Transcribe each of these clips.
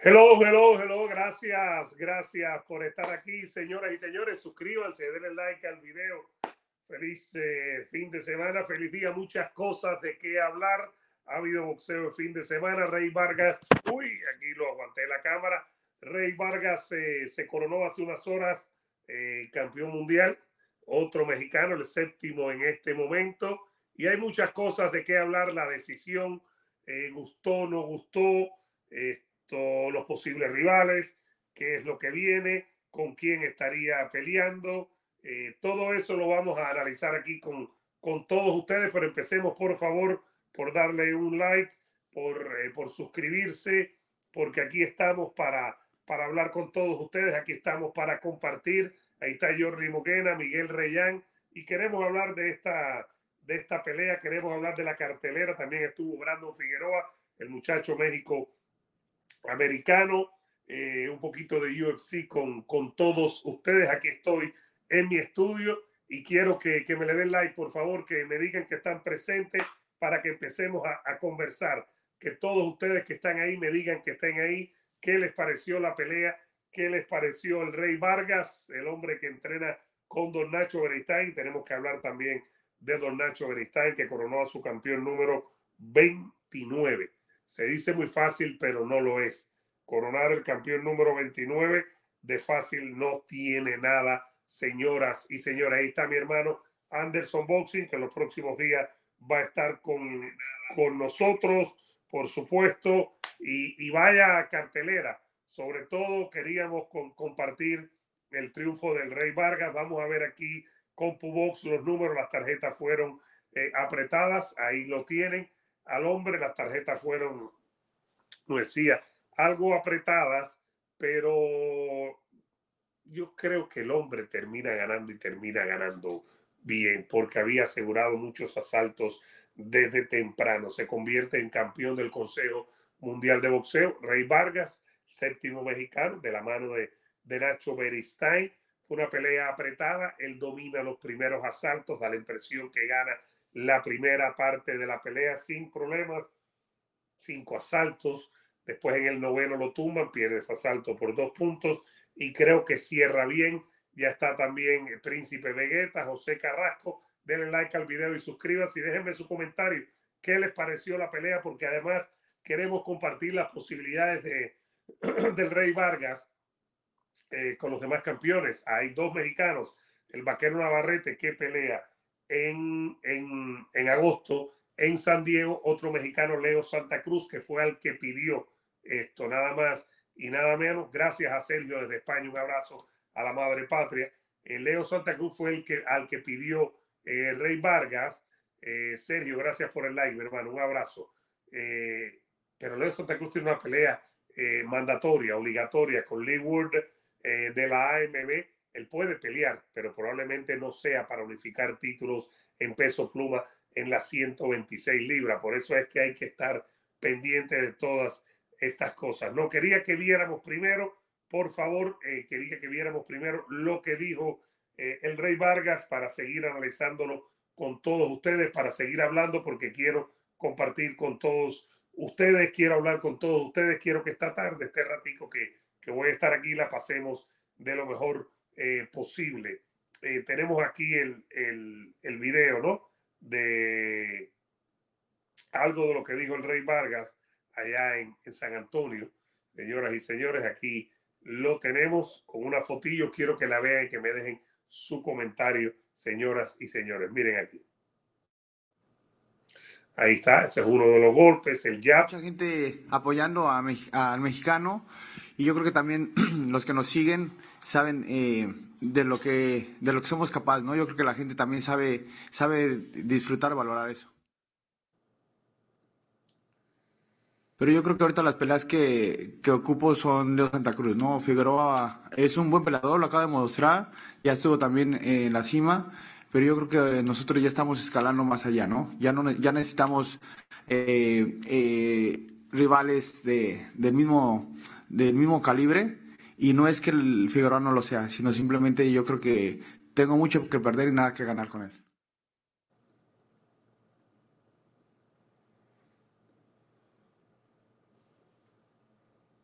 Hello, hello, hello. Gracias, gracias por estar aquí, señoras y señores. Suscríbanse, denle like al video. Feliz eh, fin de semana, feliz día. Muchas cosas de qué hablar. Ha habido boxeo el fin de semana. Rey Vargas, uy, aquí lo aguanté la cámara. Rey Vargas eh, se coronó hace unas horas eh, campeón mundial. Otro mexicano, el séptimo en este momento. Y hay muchas cosas de qué hablar. La decisión, gustó, no gustó los posibles rivales, qué es lo que viene, con quién estaría peleando. Eh, todo eso lo vamos a analizar aquí con, con todos ustedes, pero empecemos por favor por darle un like, por, eh, por suscribirse, porque aquí estamos para, para hablar con todos ustedes, aquí estamos para compartir. Ahí está Jordi Moquena, Miguel Reyán, y queremos hablar de esta, de esta pelea, queremos hablar de la cartelera. También estuvo Brandon Figueroa, el muchacho México americano, eh, un poquito de UFC con, con todos ustedes. Aquí estoy en mi estudio y quiero que, que, me le den like, por favor, que me digan que están presentes para que empecemos a, a, conversar. Que todos ustedes que están ahí me digan que estén ahí, qué les pareció la pelea, qué les pareció el Rey Vargas, el hombre que entrena con Don Nacho Beristain. Tenemos que hablar también de Don Nacho Beristain, que coronó a su campeón número 29. Se dice muy fácil, pero no lo es. Coronar el campeón número 29 de fácil no tiene nada, señoras y señores. Ahí está mi hermano Anderson Boxing, que en los próximos días va a estar con, con nosotros, por supuesto, y, y vaya cartelera. Sobre todo queríamos compartir el triunfo del Rey Vargas. Vamos a ver aquí con Pubox los números, las tarjetas fueron eh, apretadas, ahí lo tienen al hombre. Las tarjetas fueron, no decía, algo apretadas, pero yo creo que el hombre termina ganando y termina ganando bien, porque había asegurado muchos asaltos desde temprano. Se convierte en campeón del Consejo Mundial de Boxeo. Rey Vargas, séptimo mexicano, de la mano de, de Nacho Beristain. Fue una pelea apretada. Él domina los primeros asaltos, da la impresión que gana la primera parte de la pelea sin problemas, cinco asaltos. Después en el noveno lo tumban, pierde ese asalto por dos puntos y creo que cierra bien. Ya está también el Príncipe Vegeta, José Carrasco. Denle like al video y suscríbanse y déjenme su comentario. ¿Qué les pareció la pelea? Porque además queremos compartir las posibilidades de, del Rey Vargas eh, con los demás campeones. Hay dos mexicanos, el vaquero Navarrete que pelea en, en, en agosto en San Diego, otro mexicano, Leo Santa Cruz, que fue al que pidió esto, nada más y nada menos. Gracias a Sergio desde España, un abrazo a la madre patria. Eh, Leo Santa Cruz fue el que al que pidió eh, Rey Vargas. Eh, Sergio, gracias por el like, hermano, un abrazo. Eh, pero Leo Santa Cruz tiene una pelea mandatoria, obligatoria con Lee Wood de la AMB él puede pelear, pero probablemente no sea para unificar títulos en peso pluma en las 126 libras. Por eso es que hay que estar pendiente de todas estas cosas. No quería que viéramos primero, por favor, eh, quería que viéramos primero lo que dijo eh, el Rey Vargas para seguir analizándolo con todos ustedes, para seguir hablando, porque quiero compartir con todos ustedes, quiero hablar con todos ustedes, quiero que esta tarde, este ratico que, que voy a estar aquí, la pasemos de lo mejor eh, posible. Eh, tenemos aquí el, el, video, ¿no? De algo de lo que dijo el rey Vargas allá en, San Antonio. Señoras y señores, aquí lo tenemos con una fotillo. Quiero que la vean y que me dejen su comentario, señoras y señores. Miren aquí. Ahí está, ese es uno de los golpes, el jab. Mucha gente apoyando al mexicano y yo creo que también los que nos siguen saben eh, de lo que de lo que somos capaces, ¿no? Yo creo que la gente también sabe sabe disfrutar, valorar eso. Pero yo creo que ahorita las peleas que, que ocupo son de Santa Cruz, ¿no? Figueroa es un buen peleador, lo acaba de mostrar, ya estuvo también en la cima, pero yo creo que nosotros ya estamos escalando más allá, ¿no? Ya no ya necesitamos eh, eh, rivales de, del mismo del mismo calibre y no es que el Figueroa no lo sea, sino simplemente yo creo que tengo mucho que perder y nada que ganar con él.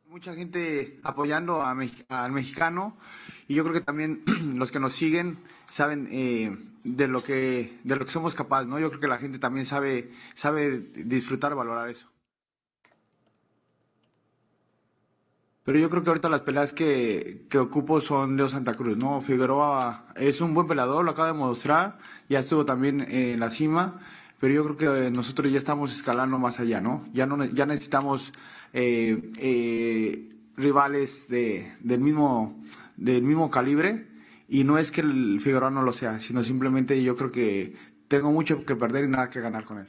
Mucha gente apoyando al mexicano y yo creo que también los que nos siguen saben eh, de lo que de lo que somos capaces, ¿no? Yo creo que la gente también sabe sabe disfrutar, valorar eso. Pero yo creo que ahorita las peleas que, que ocupo son Leo Santa Cruz, ¿no? Figueroa es un buen peleador, lo acaba de mostrar, ya estuvo también en la cima, pero yo creo que nosotros ya estamos escalando más allá, ¿no? Ya, no, ya necesitamos eh, eh, rivales de, del, mismo, del mismo calibre, y no es que el Figueroa no lo sea, sino simplemente yo creo que tengo mucho que perder y nada que ganar con él.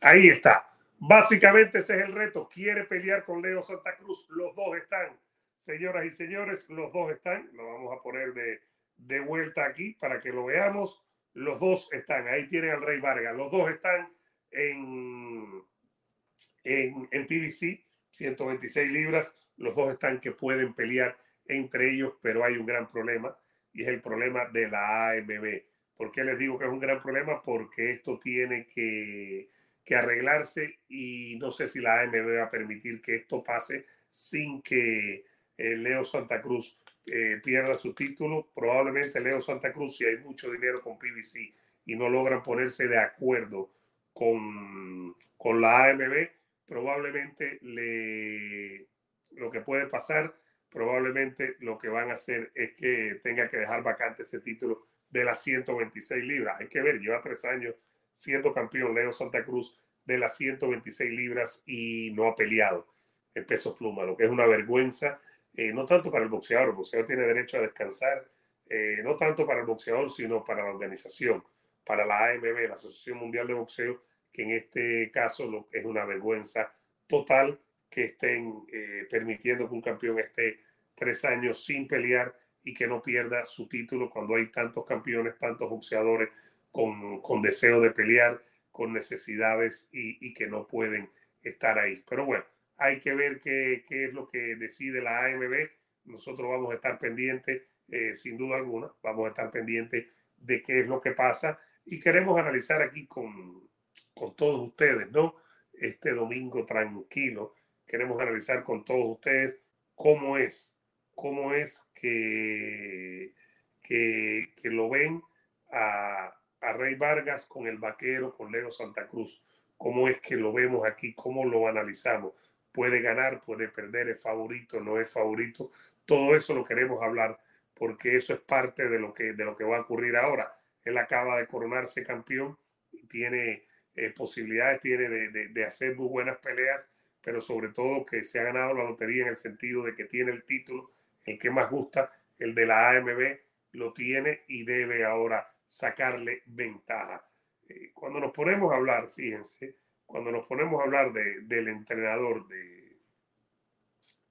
Ahí está. Básicamente ese es el reto. Quiere pelear con Leo Santa Cruz. Los dos están, señoras y señores, los dos están. Lo vamos a poner de, de vuelta aquí para que lo veamos. Los dos están. Ahí tienen al Rey Vargas. Los dos están en, en, en PBC, 126 libras. Los dos están que pueden pelear entre ellos, pero hay un gran problema y es el problema de la AMB. ¿Por qué les digo que es un gran problema? Porque esto tiene que que arreglarse y no sé si la AMB va a permitir que esto pase sin que eh, Leo Santa Cruz eh, pierda su título. Probablemente Leo Santa Cruz, si hay mucho dinero con PBC y no logran ponerse de acuerdo con, con la AMB, probablemente le, lo que puede pasar, probablemente lo que van a hacer es que tenga que dejar vacante ese título de las 126 libras. Hay que ver, lleva tres años siendo campeón Leo Santa Cruz de las 126 libras y no ha peleado en peso pluma, lo que es una vergüenza, eh, no tanto para el boxeador, el boxeador tiene derecho a descansar, eh, no tanto para el boxeador, sino para la organización, para la AMB, la Asociación Mundial de Boxeo, que en este caso lo, es una vergüenza total que estén eh, permitiendo que un campeón esté tres años sin pelear y que no pierda su título cuando hay tantos campeones, tantos boxeadores con, con deseo de pelear, con necesidades y, que no pueden estar ahí. Pero bueno, hay que ver qué, qué, es lo que decide la AMB. Nosotros vamos a estar pendientes, eh, sin duda alguna, vamos a estar pendientes de qué es lo que pasa y queremos analizar aquí con, con todos ustedes, ¿no? Este domingo tranquilo, queremos analizar con todos ustedes cómo es, cómo es que, que, que lo ven a, a Rey Vargas con el vaquero, con Leo Santa Cruz. ¿Cómo es que lo vemos aquí? ¿Cómo lo analizamos? ¿Puede ganar? ¿Puede perder? ¿Es favorito? ¿No es favorito? Todo eso lo queremos hablar porque eso es parte de lo que, de lo que va a ocurrir ahora. Él acaba de coronarse campeón y tiene eh, posibilidades, tiene de, de hacer muy buenas peleas, pero sobre todo que se ha ganado la lotería en el sentido de que tiene el título, el que más gusta, el de la AMB, lo tiene y debe ahora sacarle ventaja. Eh, cuando nos ponemos a hablar, fíjense, cuando nos ponemos a hablar de, del entrenador de,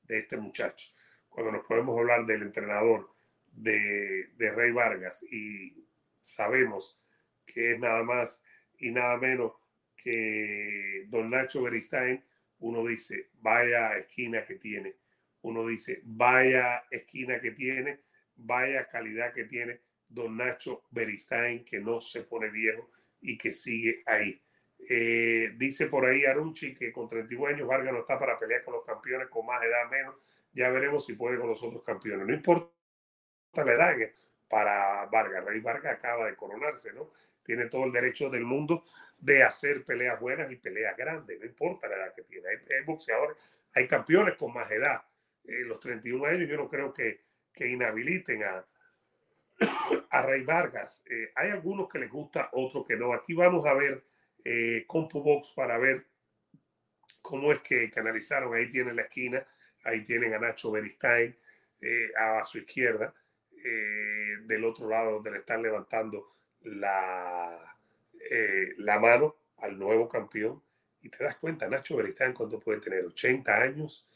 de este muchacho, cuando nos podemos hablar del entrenador de, de Rey Vargas y sabemos que es nada más y nada menos que don Nacho Beristain, uno dice, vaya esquina que tiene, uno dice, vaya esquina que tiene, vaya calidad que tiene don Nacho Beristain, que no se pone viejo y que sigue ahí. Eh, dice por ahí Arunchi que con 31 años Vargas no está para pelear con los campeones con más edad menos. Ya veremos si puede con los otros campeones. No importa la edad para Vargas. Rey Vargas acaba de coronarse, ¿no? Tiene todo el derecho del mundo de hacer peleas buenas y peleas grandes. No importa la edad que tiene. Hay, boxeadores, hay campeones con más edad. Eh, los 31 años yo no creo que, que inhabiliten a, a Rey Vargas. Eh, hay algunos que les gusta, otros que no. Aquí vamos a ver eh, Box para ver cómo es que canalizaron. Ahí tienen la esquina, ahí tienen a Nacho Beristain eh, a su izquierda, eh, del otro lado donde le están levantando la, la mano al nuevo campeón. Y te das cuenta, Nacho Beristain, ¿cuánto puede tener? 80 años.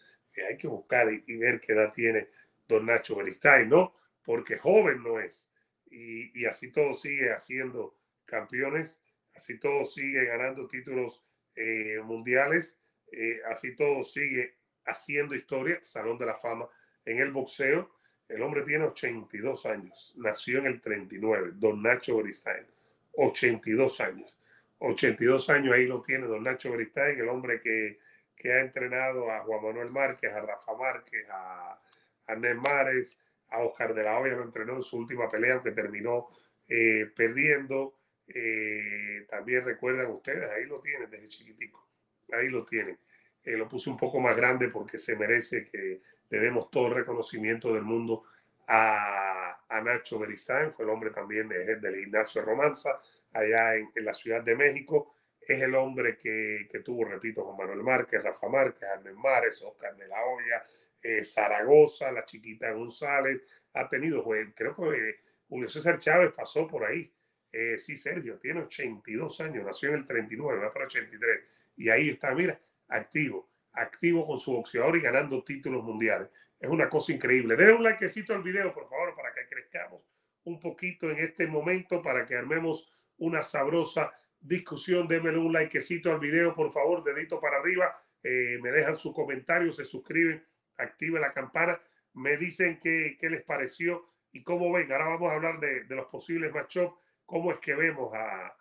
hay que buscar y, y, ver qué edad tiene don Nacho Beristain, ¿no? Porque joven no es. Y, así todo sigue haciendo campeones, así todo sigue ganando títulos eh, mundiales, eh, así todo sigue haciendo historia, Salón de la Fama en el boxeo. El hombre tiene 82 años, nació en el 39, don Nacho Beristain, 82 años. 82 años ahí lo tiene don Nacho Beristain, el hombre que que ha entrenado a Juan Manuel Márquez, a Rafa Márquez, a Arnés Mares, a Oscar de la Hoya, lo entrenó en su última pelea, aunque terminó eh, perdiendo. Eh, también recuerdan ustedes, ahí lo tienen desde chiquitico, ahí lo tienen. Eh, lo puse un poco más grande porque se merece que le demos todo el reconocimiento del mundo a, a Nacho Beristain, fue el hombre también de, del gimnasio de Romanza, allá en, en, la Ciudad de México. Es el hombre que, que tuvo, repito, Juan Manuel Márquez, Rafa Márquez, Arnel Mares, Oscar de la Hoya, eh, Zaragoza, la chiquita González, ha tenido, creo que Julio César Chávez pasó por ahí. Eh, sí, Sergio, tiene 82 años, nació en el 39, va para 83. Y ahí está, mira, activo, activo con su boxeador y ganando títulos mundiales. Es una cosa increíble. Denle un likecito al video, por favor, para que crezcamos un poquito en este momento, para que armemos una sabrosa discusión. Denme un likecito al video, por favor, dedito para arriba. Eh, me dejan su comentario, se suscriben, activen la campana, me dicen qué, qué les pareció y cómo ven. Ahora vamos a hablar de, de los posibles matchups, cómo es que vemos a,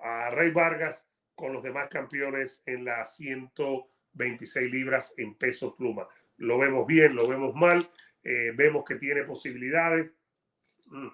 a Rey Vargas con los demás campeones en las 126 libras en peso pluma. Lo vemos bien, lo vemos mal, eh, vemos que tiene posibilidades. Mm.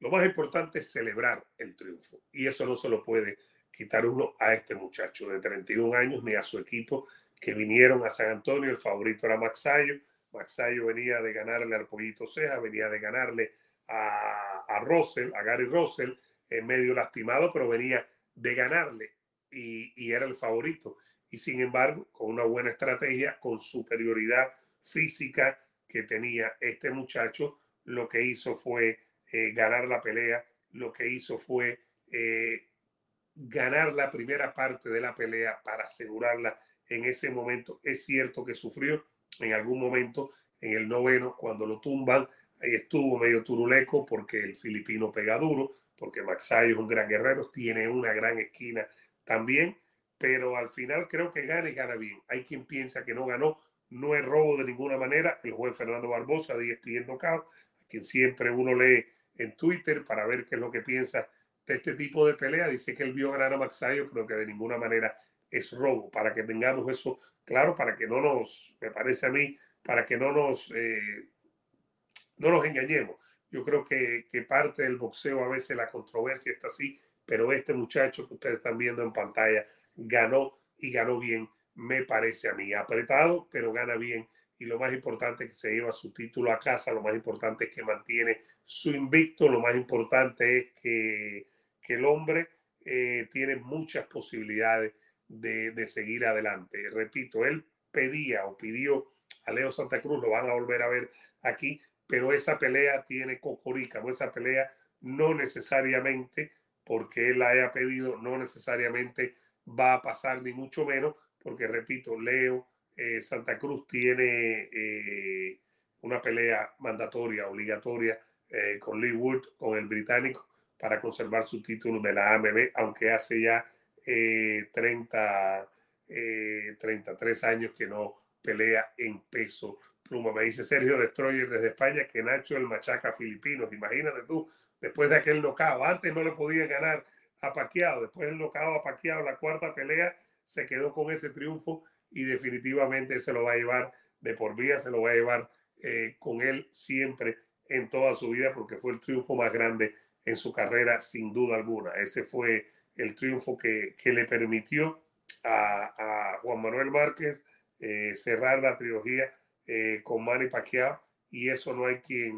Lo más importante es celebrar el triunfo y eso no se lo puede quitar uno a este muchacho de 31 años ni a su equipo que vinieron a San Antonio. El favorito era Maxayo. Maxayo venía de ganarle al Pollito Ceja, venía de ganarle a, a Russell, a Gary Russell, en medio lastimado, pero venía de ganarle y, y era el favorito. Y sin embargo, con una buena estrategia, con superioridad física que tenía este muchacho, lo que hizo fue eh, ganar la pelea, lo que hizo fue eh, ganar la primera parte de la pelea para asegurarla en ese momento. Es cierto que sufrió en algún momento en el noveno cuando lo tumban, ahí estuvo medio turuleco porque el filipino pega duro, porque Maxay es un gran guerrero, tiene una gran esquina también, pero al final creo que gana y gana bien. Hay quien piensa que no ganó, no es robo de ninguna manera. El juez Fernando Barbosa, de ESPN Knockout, a quien siempre uno lee en Twitter para ver qué es lo que piensa este tipo de pelea, dice que él vio ganar a Maxayo, pero que de ninguna manera es robo, para que tengamos eso claro, para que no nos, me parece a mí, para que no nos, eh, no nos engañemos. Yo creo que, que parte del boxeo a veces la controversia está así, pero este muchacho que ustedes están viendo en pantalla ganó y ganó bien, me parece a mí. Apretado, pero gana bien. Y lo más importante es que se lleva su título a casa, lo más importante es que mantiene su invicto, lo más importante es que, que el hombre eh, tiene muchas posibilidades de, seguir adelante. Repito, él pedía o pidió a Leo Santa Cruz, lo van a volver a ver aquí, pero esa pelea tiene cocorica, esa pelea no necesariamente porque él la haya pedido, no necesariamente va a pasar, ni mucho menos, porque repito, Leo eh, Santa Cruz tiene eh, una pelea mandatoria, obligatoria con Lee Wood, con el británico, para conservar su título de la AMB, aunque hace ya 30, 33 años que no pelea en peso pluma. Me dice Sergio Destroyer desde España que Nacho el machaca filipinos. Imagínate tú, después de aquel nocao, antes no le podía ganar a Paquiao, después del nocao a Paquiao, la cuarta pelea, se quedó con ese triunfo y definitivamente se lo va a llevar de por vida, se lo va a llevar eh, con él siempre en toda su vida porque fue el triunfo más grande en su carrera sin duda alguna. Ese fue el triunfo que, que le permitió a, Juan Manuel Márquez eh, cerrar la trilogía eh, con Manny Pacquiao y eso no hay quien,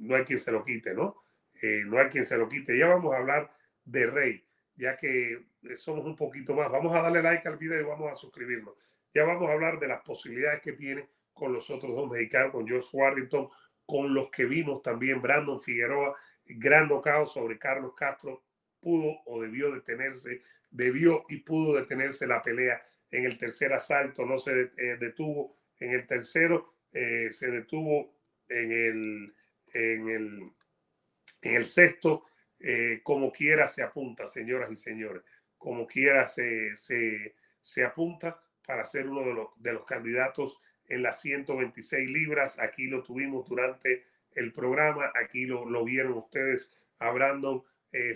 no hay quien se lo quite, ¿no? Eh, no hay quien se lo quite. Ya vamos a hablar de Rey, ya que somos un poquito más. Vamos a darle like al video y vamos a suscribirnos. Ya vamos a hablar de las posibilidades que tiene con los otros dos mexicanos, con Josh Warrington, con los que vimos también Brandon Figueroa, gran knockout sobre Carlos Castro, pudo o debió detenerse, debió y pudo detenerse la pelea en el tercer asalto, no se eh, detuvo en el tercero, eh, se detuvo en el, en el, en el sexto, eh, como quiera se apunta, señoras y señores, como quiera se, se, se apunta para ser uno de los, de los candidatos en las 126 libras. Aquí lo tuvimos durante el programa, aquí lo, lo vieron ustedes a Brandon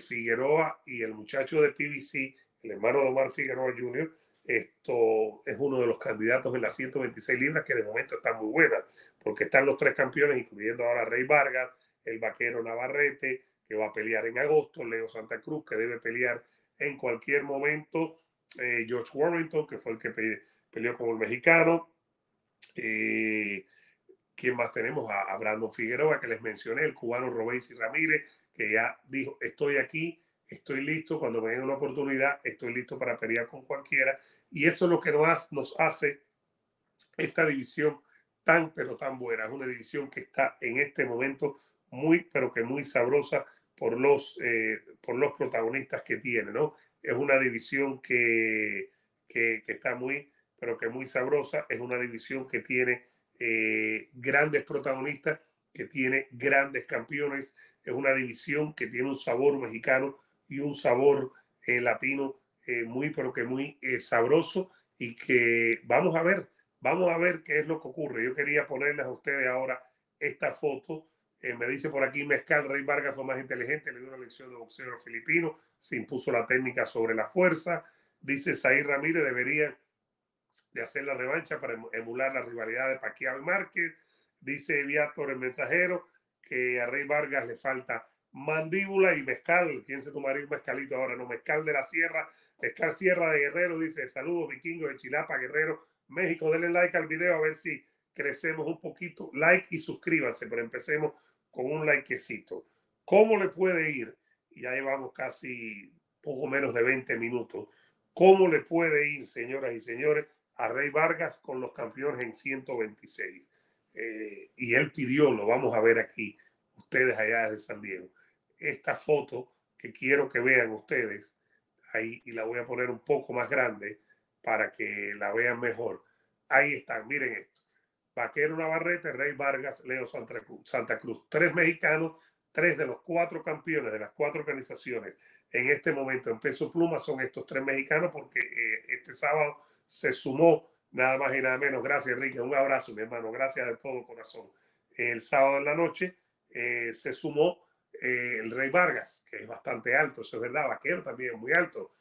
Figueroa y el muchacho de PBC el hermano de Omar Figueroa Jr., esto es uno de los candidatos en las 126 libras que de momento están muy buenas, porque están los tres campeones, incluyendo ahora Rey Vargas, el vaquero Navarrete, que va a pelear en agosto, Leo Santa Cruz, que debe pelear en cualquier momento, eh, George Warrington, que fue el que peleó como el mexicano. Eh, ¿Quién más tenemos? A, Brandon Figueroa, que les mencioné, el cubano Robéis y Ramírez, que ya dijo, estoy aquí, estoy listo, cuando me den una oportunidad, estoy listo para pelear con cualquiera. Y eso es lo que nos, nos hace esta división tan, pero tan buena. Es una división que está en este momento muy, pero que muy sabrosa por los, eh, por los protagonistas que tiene, ¿no? Es una división que, que, está muy, pero que muy sabrosa. Es una división que tiene eh, grandes protagonistas, que tiene grandes campeones. Es una división que tiene un sabor mexicano y un sabor eh, latino muy, pero que muy sabroso y que vamos a ver, vamos a ver qué es lo que ocurre. Yo quería ponerles a ustedes ahora esta foto eh, me dice por aquí Mezcal, Rey Vargas fue más inteligente, le dio una lección de boxeo filipino, se impuso la técnica sobre la fuerza. Dice Zair Ramírez, debería de hacer la revancha para emular la rivalidad de Pacquiao y Márquez. Dice Viator el mensajero que a Rey Vargas le falta mandíbula y mezcal. ¿Quién se tomaría un mezcalito ahora? No, mezcal de la sierra, mezcal sierra de Guerrero. Dice saludos vikingos de Chilapa, Guerrero, México. Denle like al video a ver si crecemos un poquito. Like y suscríbanse, pero empecemos con un likecito. ¿Cómo le puede ir? Ya llevamos casi poco menos de 20 minutos. ¿Cómo le puede ir, señoras y señores, a Rey Vargas con los campeones en 126? Eh, y él pidió, lo vamos a ver aquí, ustedes allá desde San Diego, esta foto que quiero que vean ustedes ahí y la voy a poner un poco más grande para que la vean mejor. Ahí están, miren esto. Vaquero Navarrete, Rey Vargas, Leo Santa Cruz, Santa Cruz. Tres mexicanos, tres de los cuatro campeones de las cuatro organizaciones en este momento en peso pluma son estos tres mexicanos porque eh, este sábado se sumó nada más y nada menos. Gracias, Enrique. Un abrazo, mi hermano. Gracias de todo corazón. El sábado en la noche eh, se sumó eh, el Rey Vargas, que es bastante alto, eso es verdad. Vaquero también es muy alto,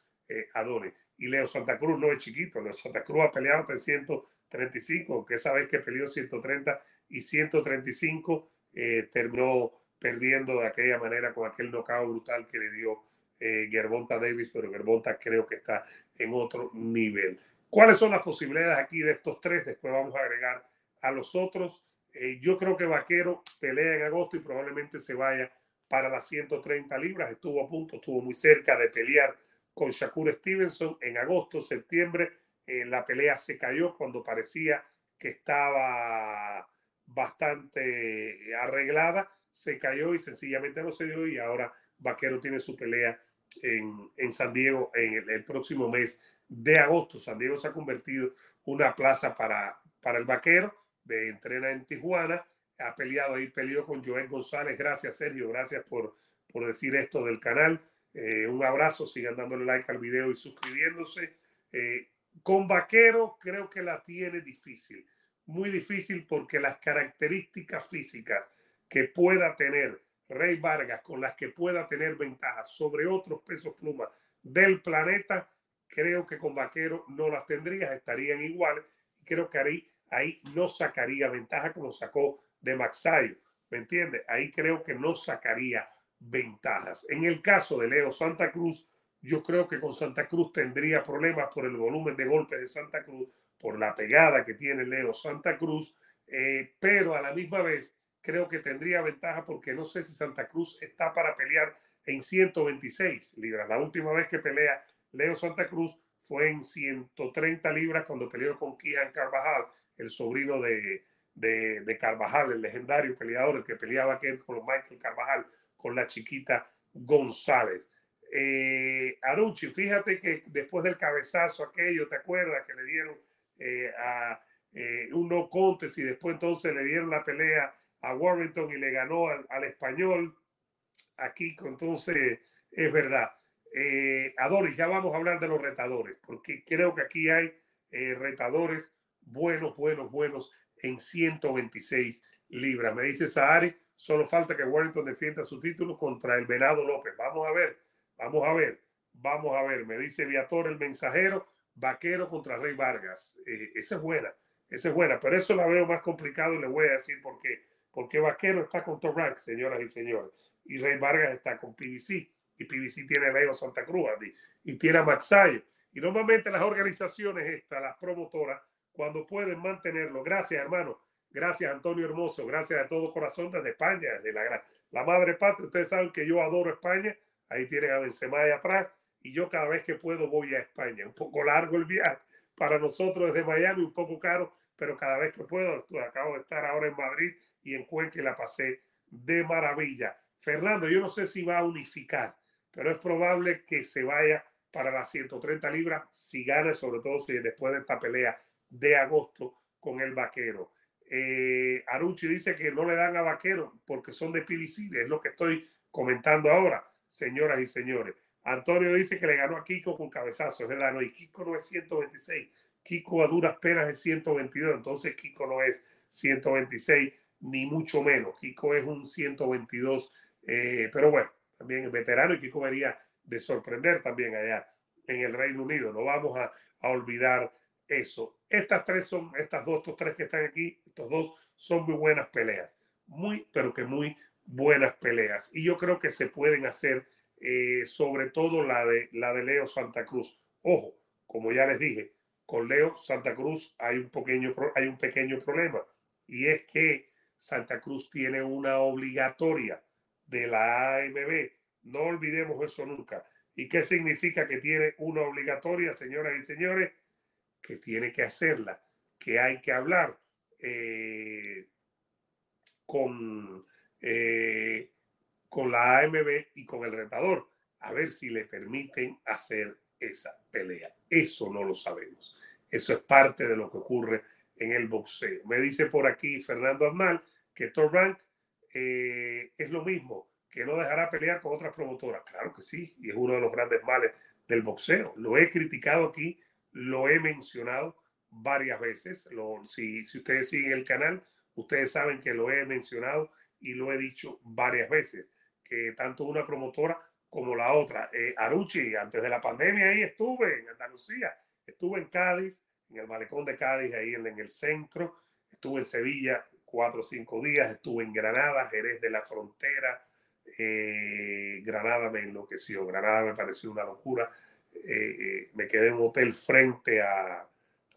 Adonis. Y Leo Santa Cruz no es chiquito. Leo Santa Cruz ha peleado 300 35, que esa vez que peleó 130 y 135 eh, terminó perdiendo de aquella manera con aquel knockout brutal que le dio eh, Davis, pero Gervonta creo que está en otro nivel. ¿Cuáles son las posibilidades aquí de estos tres? Después vamos a agregar a los otros. Eh, yo creo que Vaquero pelea en agosto y probablemente se vaya para las 130 libras. Estuvo a punto, estuvo muy cerca de pelear con Shakur Stevenson en agosto, septiembre eh, la pelea se cayó cuando parecía que estaba bastante arreglada, se cayó y sencillamente no se dio y ahora Vaquero tiene su pelea en, San Diego en el, próximo mes de agosto. San Diego se ha convertido una plaza para, para el Vaquero, de entrena en Tijuana, ha peleado ahí, peleó con Joel González. Gracias Sergio, gracias por, por decir esto del canal. Eh, un abrazo, sigan dándole like al video y suscribiéndose. Eh, con Vaquero creo que la tiene difícil, muy difícil porque las características físicas que pueda tener Rey Vargas, con las que pueda tener ventajas sobre otros pesos plumas del planeta, creo que con Vaquero no las tendría, estarían iguales. Creo que ahí, ahí no sacaría ventaja como sacó de Maxayo, ¿me entiende? Ahí creo que no sacaría ventajas. En el caso de Leo Santa Cruz, yo creo que con Santa Cruz tendría problemas por el volumen de golpes de Santa Cruz, por la pegada que tiene Leo Santa Cruz, eh, pero a la misma vez creo que tendría ventaja porque no sé si Santa Cruz está para pelear en 126 libras. La última vez que pelea Leo Santa Cruz fue en 130 libras cuando peleó con Kian Carvajal, el sobrino de, de, Carvajal, el legendario peleador, el que peleaba aquel con Michael Carvajal, con la chiquita González. Eh, Aruchi, fíjate que después del cabezazo aquello, ¿te acuerdas que le dieron eh, a eh, un no contest y después entonces le dieron la pelea a Warrington y le ganó al, español? Aquí, entonces, es verdad. Eh, ya vamos a hablar de los retadores, porque creo que aquí hay eh, retadores buenos, buenos, buenos en 126 libras. Me dice Sahari, solo falta que Warrington defienda su título contra el Venado López. Vamos a ver Vamos a ver, Vamos a ver, me dice Viator el mensajero, vaquero contra Rey Vargas. Eh, esa es buena, esa es buena, pero eso la veo más complicado y le voy a decir por qué. Porque vaquero está con Top Rank, señoras y señores, y Rey Vargas está con PBC, y PBC tiene a Leo Santa Cruz y, y tiene a Maxayo. Y normalmente las organizaciones estas, las promotoras, cuando pueden mantenerlo, gracias hermano, gracias Antonio Hermoso, gracias a todo corazón desde España, desde la, la madre patria. Ustedes saben que yo adoro España, ahí tienen a Benzema ahí atrás y yo cada vez que puedo voy a España. Un poco largo el viaje para nosotros desde Miami, un poco caro, pero cada vez que puedo, acabo de estar ahora en Madrid y en Cuenca y la pasé de maravilla. Fernando, yo no sé si va a unificar, pero es probable que se vaya para las 130 libras si gana, sobre todo si después de esta pelea de agosto con el vaquero. Eh, Aruchi dice que no le dan a vaquero porque son de PVC, es lo que estoy comentando ahora, señoras y señores. Antonio dice que le ganó a Kiko con cabezazo, es verdad, no, y Kiko no es 126, Kiko a duras penas es 122, entonces Kiko no es 126, ni mucho menos, Kiko es un 122, eh, pero bueno, también es veterano y Kiko vería de sorprender también allá en el Reino Unido, no vamos a, a olvidar eso. Estas tres son, estas dos, estos tres que están aquí, estos dos son muy buenas peleas, muy, pero que muy buenas peleas, y yo creo que se pueden hacer eh, sobre todo la de, la de Leo Santa Cruz. Ojo, como ya les dije, con Leo Santa Cruz hay un pequeño, hay un pequeño problema y es que Santa Cruz tiene una obligatoria de la AMB. No olvidemos eso nunca. ¿Y qué significa que tiene una obligatoria, señoras y señores? Que tiene que hacerla, que hay que hablar eh, con, eh, con la AMB y con el retador, a ver si le permiten hacer esa pelea. Eso no lo sabemos. Eso es parte de lo que ocurre en el boxeo. Me dice por aquí Fernando Arnal que Torrank eh, es lo mismo, que no dejará pelear con otras promotoras. Claro que sí, y es uno de los grandes males del boxeo. Lo he criticado aquí, lo he mencionado varias veces. Lo, si, si ustedes siguen el canal, ustedes saben que lo he mencionado y lo he dicho varias veces que tanto una promotora como la otra. Eh, Aruchi, antes de la pandemia ahí estuve en Andalucía, estuve en Cádiz, en el malecón de Cádiz, ahí en, el centro, estuve en Sevilla cuatro o cinco días, estuve en Granada, Jerez de la Frontera, eh, Granada me enloqueció, Granada me pareció una locura, eh, me quedé en un hotel frente a,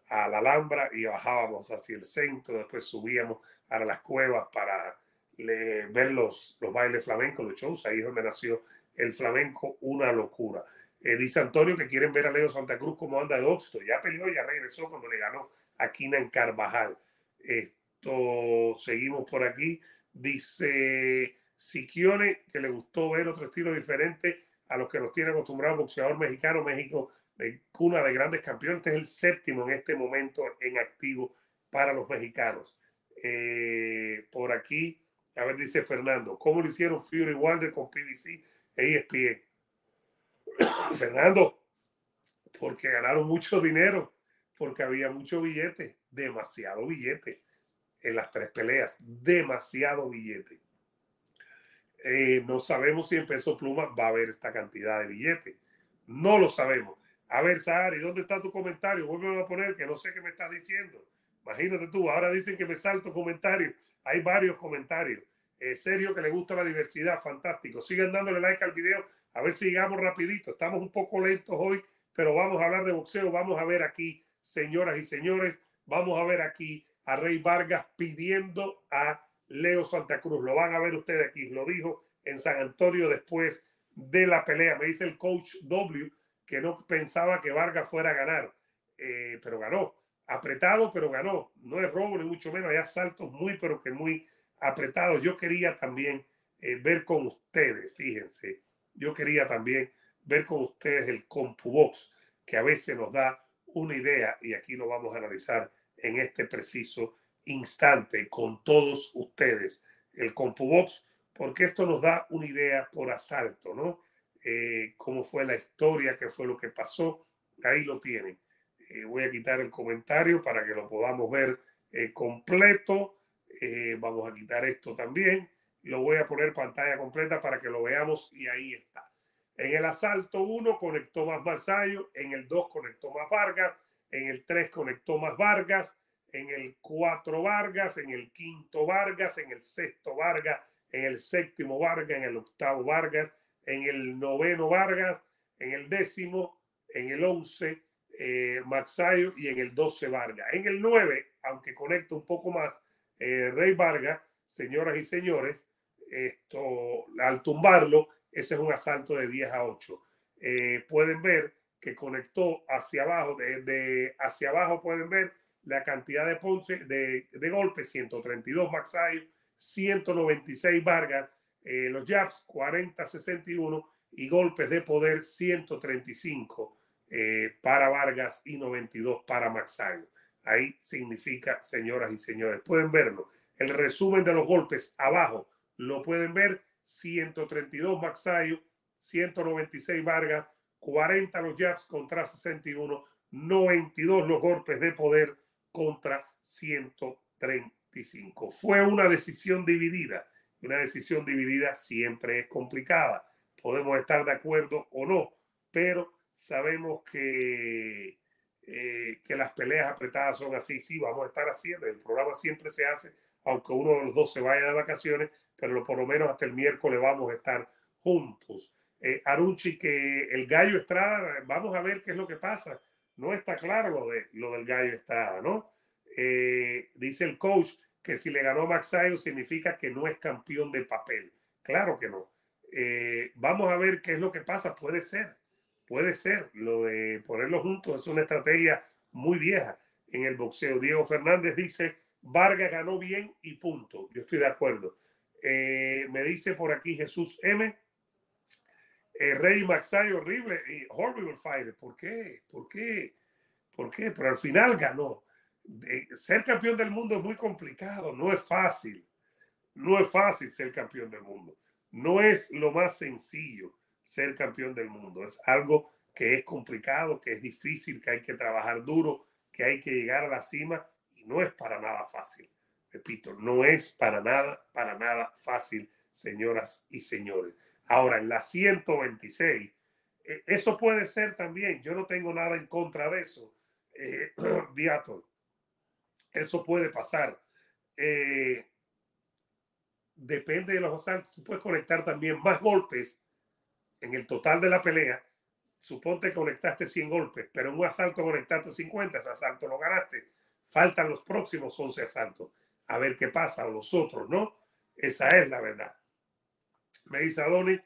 a la Alhambra y bajábamos hacia el centro, después subíamos a las cuevas para ver los, los bailes flamencos, los shows, ahí es donde nació el flamenco, una locura. Eh, dice Antonio que quieren ver a Leo Santa Cruz como anda de Oxto. Ya peleó, ya regresó cuando le ganó a en Carvajal. Esto, seguimos por aquí. Dice Siquione que le gustó ver otro estilo diferente a los que nos tiene acostumbrado boxeador mexicano. México, de cuna de grandes campeones, este es el séptimo en este momento en activo para los mexicanos. Eh, por aquí a ver, dice Fernando, ¿cómo lo hicieron Fury Wilder con PBC e ESPN? Fernando, porque ganaron mucho dinero, porque había mucho billete, demasiado billete en las tres peleas, demasiado billete. Eh, no sabemos si en peso pluma va a haber esta cantidad de billete. No lo sabemos. A ver, Sahari, ¿dónde está tu comentario? Vuelve a poner que no sé qué me estás diciendo. Imagínate tú, ahora dicen que me salto comentarios. Hay varios comentarios. Eh, serio que le gusta la diversidad, fantástico. Sigan dándole like al video, a ver si llegamos rapidito. Estamos un poco lentos hoy, pero vamos a hablar de boxeo. Vamos a ver aquí, señoras y señores, vamos a ver aquí a Rey Vargas pidiendo a Leo Santa Cruz. Lo van a ver ustedes aquí. Lo dijo en San Antonio después de la pelea. Me dice el coach W que no pensaba que Vargas fuera a ganar, eh, pero ganó. Apretado, pero ganó. No es robo ni mucho menos. Hay asaltos muy, pero que muy apretados. Yo quería también eh, ver con ustedes, fíjense, yo quería también ver con ustedes el CompuBox, que a veces nos da una idea y aquí lo vamos a analizar en este preciso instante con todos ustedes. El CompuBox, porque esto nos da una idea por asalto, ¿no? Eh, cómo fue la historia, qué fue lo que pasó. Ahí lo tienen. Eh, voy a quitar el comentario para que lo podamos ver completo. Eh, vamos a quitar esto también. Lo voy a poner pantalla completa para que lo veamos y ahí está. En el asalto 1 conectó más Masayo, en el 2 conectó más Vargas, en el 3 conectó más Vargas, en el 4 Vargas, en el quinto Vargas, en el sexto Vargas, en el séptimo Vargas, en el octavo Vargas, en el noveno Vargas, en el décimo, en el 11 eh, Maxayo y en el 12 Vargas. En el 9, aunque conecta un poco más, eh, Rey Vargas, señoras y señores, esto al tumbarlo, ese es un asalto de 10 a 8. Eh, pueden ver que conectó hacia abajo, de, hacia abajo pueden ver la cantidad de ponce, de, de golpes, 132 Maxayo, 196 Vargas, eh, los jabs 40-61 y golpes de poder 135 eh, para Vargas y 92 para Maxayo. Ahí significa, señoras y señores, pueden verlo. El resumen de los golpes abajo lo pueden ver 132 Maxayo, 196 Vargas, 40 los jabs contra 61, 92 los golpes de poder contra 135. Fue una decisión dividida. Una decisión dividida siempre es complicada. Podemos estar de acuerdo o no, pero sabemos que, eh, que las peleas apretadas son así. Sí, vamos a estar haciendo. El programa siempre se hace, aunque uno de los dos se vaya de vacaciones, pero por lo menos hasta el miércoles vamos a estar juntos. Eh, Aruchi, que el gallo Estrada, vamos a ver qué es lo que pasa. No está claro lo, de, lo del gallo Estrada, ¿no? Eh, dice el coach que si le ganó Maxayo significa que no es campeón de papel. Claro que no. Eh, vamos a ver qué es lo que pasa. Puede ser, puede ser. Lo de ponerlo juntos es una estrategia muy vieja en el boxeo. Diego Fernández dice, Vargas ganó bien y punto. Yo estoy de acuerdo. Eh, me dice por aquí Jesús M. Eh, Rey Maxay horrible horrible fighter. ¿Por qué? ¿Por qué? ¿Por qué? Pero al final ganó. ser campeón del mundo es muy complicado, no es fácil. No es fácil ser campeón del mundo. No es lo más sencillo ser campeón del mundo. Es algo que es complicado, que es difícil, que hay que trabajar duro, que hay que llegar a la cima no es para nada fácil. Repito, no es para nada, para nada fácil, señoras y señores. Ahora, en la 126, eh, eso puede ser también, yo no tengo nada en contra de eso, eh, Viator. Eso puede pasar. Eh, depende de los asaltos. Tú puedes conectar también más golpes en el total de la pelea. Suponte que conectaste 100 golpes, pero en un asalto conectaste 50, ese asalto lo ganaste. Faltan los próximos 11 asaltos a ver qué pasa, o los otros, ¿no? Esa es la verdad. Me dice Adoni,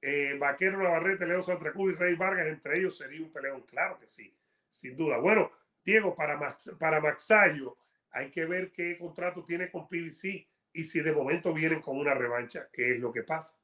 eh, Vaquero Navarrete, Leo Santa Cruz y Rey Vargas, entre ellos sería un peleón. Claro que sí, sin duda. Bueno, Diego, para, Max, para Maxayo, hay que ver qué contrato tiene con PBC y si de momento vienen con una revancha, qué es lo que pasa.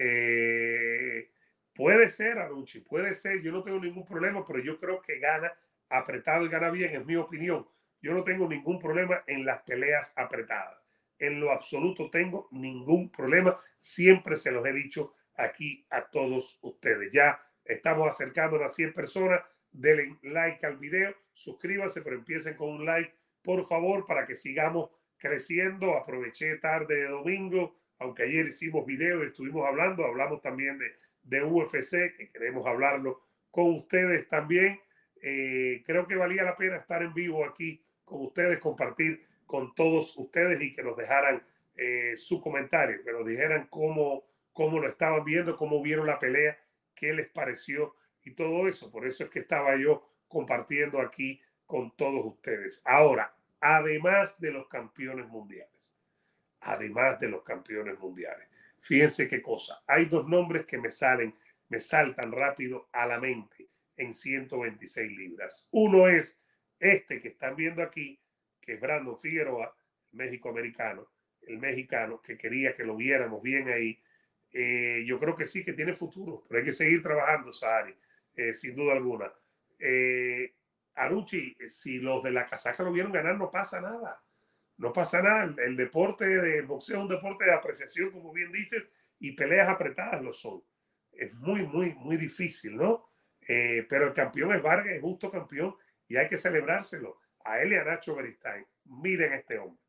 Eh, puede ser, Aruchi, puede ser, yo no tengo ningún problema, pero yo creo que gana apretado y gana bien, es mi opinión. Yo no tengo ningún problema en las peleas apretadas. En lo absoluto tengo ningún problema. Siempre se los he dicho aquí a todos ustedes. Ya estamos acercando a 100 personas. Denle like al video, suscríbanse, pero empiecen con un like, por favor, para que sigamos creciendo. Aproveché tarde de domingo, aunque ayer hicimos video y estuvimos hablando, hablamos también de, UFC, que queremos hablarlo con ustedes también. Eh, creo que valía la pena estar en vivo aquí con ustedes, compartir con todos ustedes y que nos dejaran eh, su comentario, que nos dijeran cómo, cómo lo estaban viendo, cómo vieron la pelea, qué les pareció y todo eso. Por eso es que estaba yo compartiendo aquí con todos ustedes. Ahora, además de los campeones mundiales, además de los campeones mundiales, fíjense qué cosa. Hay dos nombres que me salen, me saltan rápido a la mente en 126 libras. Uno es este que están viendo aquí, que es Brandon Figueroa, México americano, el mexicano, que quería que lo viéramos bien ahí. Eh, yo creo que sí, que tiene futuro, pero hay que seguir trabajando, Sari, eh, sin duda alguna. Eh, Aruchi, si los de la casaca lo vieron ganar, no pasa nada. No pasa nada. El, deporte de boxeo es un deporte de apreciación, como bien dices, y peleas apretadas lo son. Es muy, muy, muy difícil, ¿no? pero el campeón es Vargas, es justo campeón y hay que celebrárselo a él y a Nacho Beristain. Miren este hombre.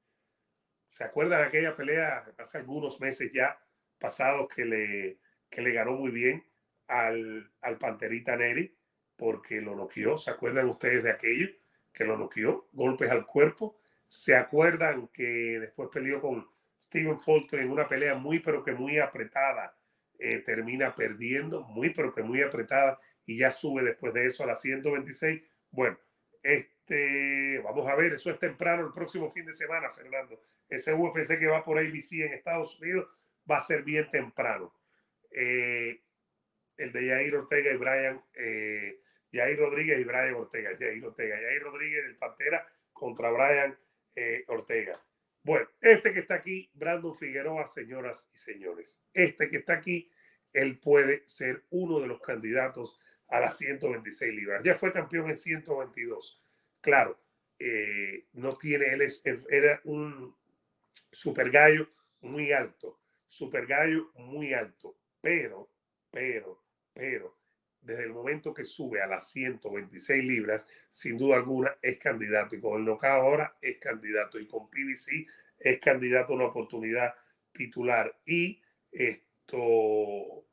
¿Se acuerdan de aquella pelea hace algunos meses ya pasados que le, que le ganó muy bien al, al Panterita Neri porque lo noqueó. ¿Se acuerdan ustedes de aquello? Que lo noqueó, golpes al cuerpo. ¿Se acuerdan que después peleó con Steven Fulton en una pelea muy, pero que muy apretada? Eh, termina perdiendo, muy, pero que muy apretada, y ya sube después de eso a la 126. Bueno, este, vamos a ver, eso es temprano el próximo fin de semana, Fernando. Ese UFC que va por ABC en Estados Unidos va a ser bien temprano. Eh, el de Jair Ortega y Brian, eh, Jair Rodríguez y Brian Ortega, Jair Ortega, Jair Rodríguez, el Pantera contra Brian eh, Ortega. Bueno, este que está aquí, Brandon Figueroa, señoras y señores, este que está aquí, él puede ser uno de los candidatos a las 126 libras. Ya fue campeón en 122. Claro, eh, no tiene, él es, era un super gallo muy alto, super gallo muy alto, pero, pero, pero, desde el momento que sube a las 126 libras, sin duda alguna es candidato. Y con el knockout ahora es candidato. Y con PBC es candidato a una oportunidad titular. Y esto,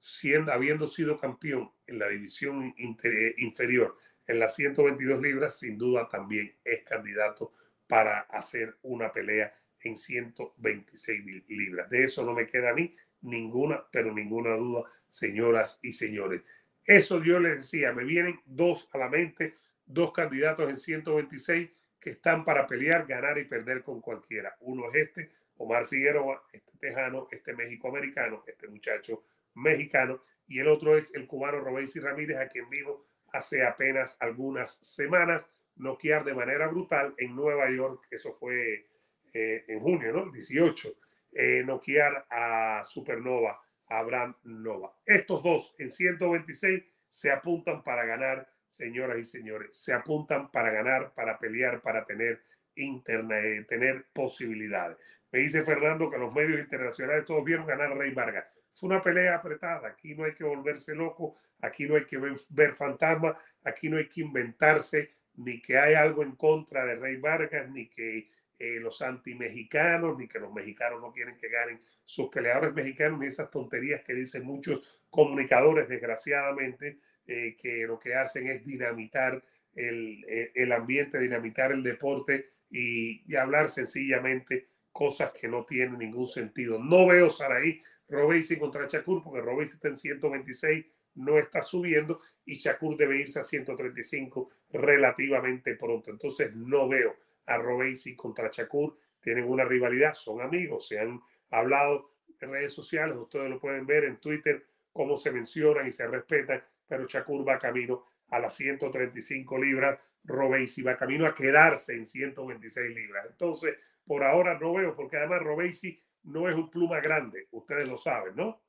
siendo, habiendo sido campeón en la división inferior en las 122 libras, sin duda también es candidato para hacer una pelea en 126 libras. De eso no me queda a mí ninguna, pero ninguna duda, señoras y señores. Eso yo les decía, me vienen dos a la mente, dos candidatos en 126 que están para pelear, ganar y perder con cualquiera. Uno es este, Omar Figueroa, este tejano, este México-americano, este muchacho mexicano, y el otro es el cubano Robéis Ramírez, a quien vivo hace apenas algunas semanas noquear de manera brutal en Nueva York, eso fue eh, en junio, ¿no? 18 eh, noquear a Supernova, a Abraham Nova. Estos dos en 126 se apuntan para ganar, señoras y señores, se apuntan para ganar, para pelear, para tener internet, eh, tener posibilidades. Me dice Fernando que los medios internacionales todos vieron ganar Rey Vargas. Fue una pelea apretada. Aquí no hay que volverse loco, aquí no hay que ver, fantasmas, aquí no hay que inventarse ni que hay algo en contra de Rey Vargas, ni que eh, los anti-mexicanos, ni que los mexicanos no quieren que ganen sus peleadores mexicanos, ni esas tonterías que dicen muchos comunicadores, desgraciadamente, eh, que lo que hacen es dinamitar el, eh, el ambiente, dinamitar el deporte y, y, hablar sencillamente cosas que no tienen ningún sentido. No veo Saraí Robesi contra Chakur, porque Robesi está en 126 no está subiendo y Shakur debe irse a 135 relativamente pronto. Entonces no veo a Robesi contra Shakur. Tienen una rivalidad, son amigos, se han hablado en redes sociales, ustedes lo pueden ver en Twitter, cómo se mencionan y se respetan, pero Shakur va camino a las 135 libras, Robesi va camino a quedarse en 126 libras. Entonces, por ahora no veo, porque además Robesi no es un pluma grande, ustedes lo saben, ¿no?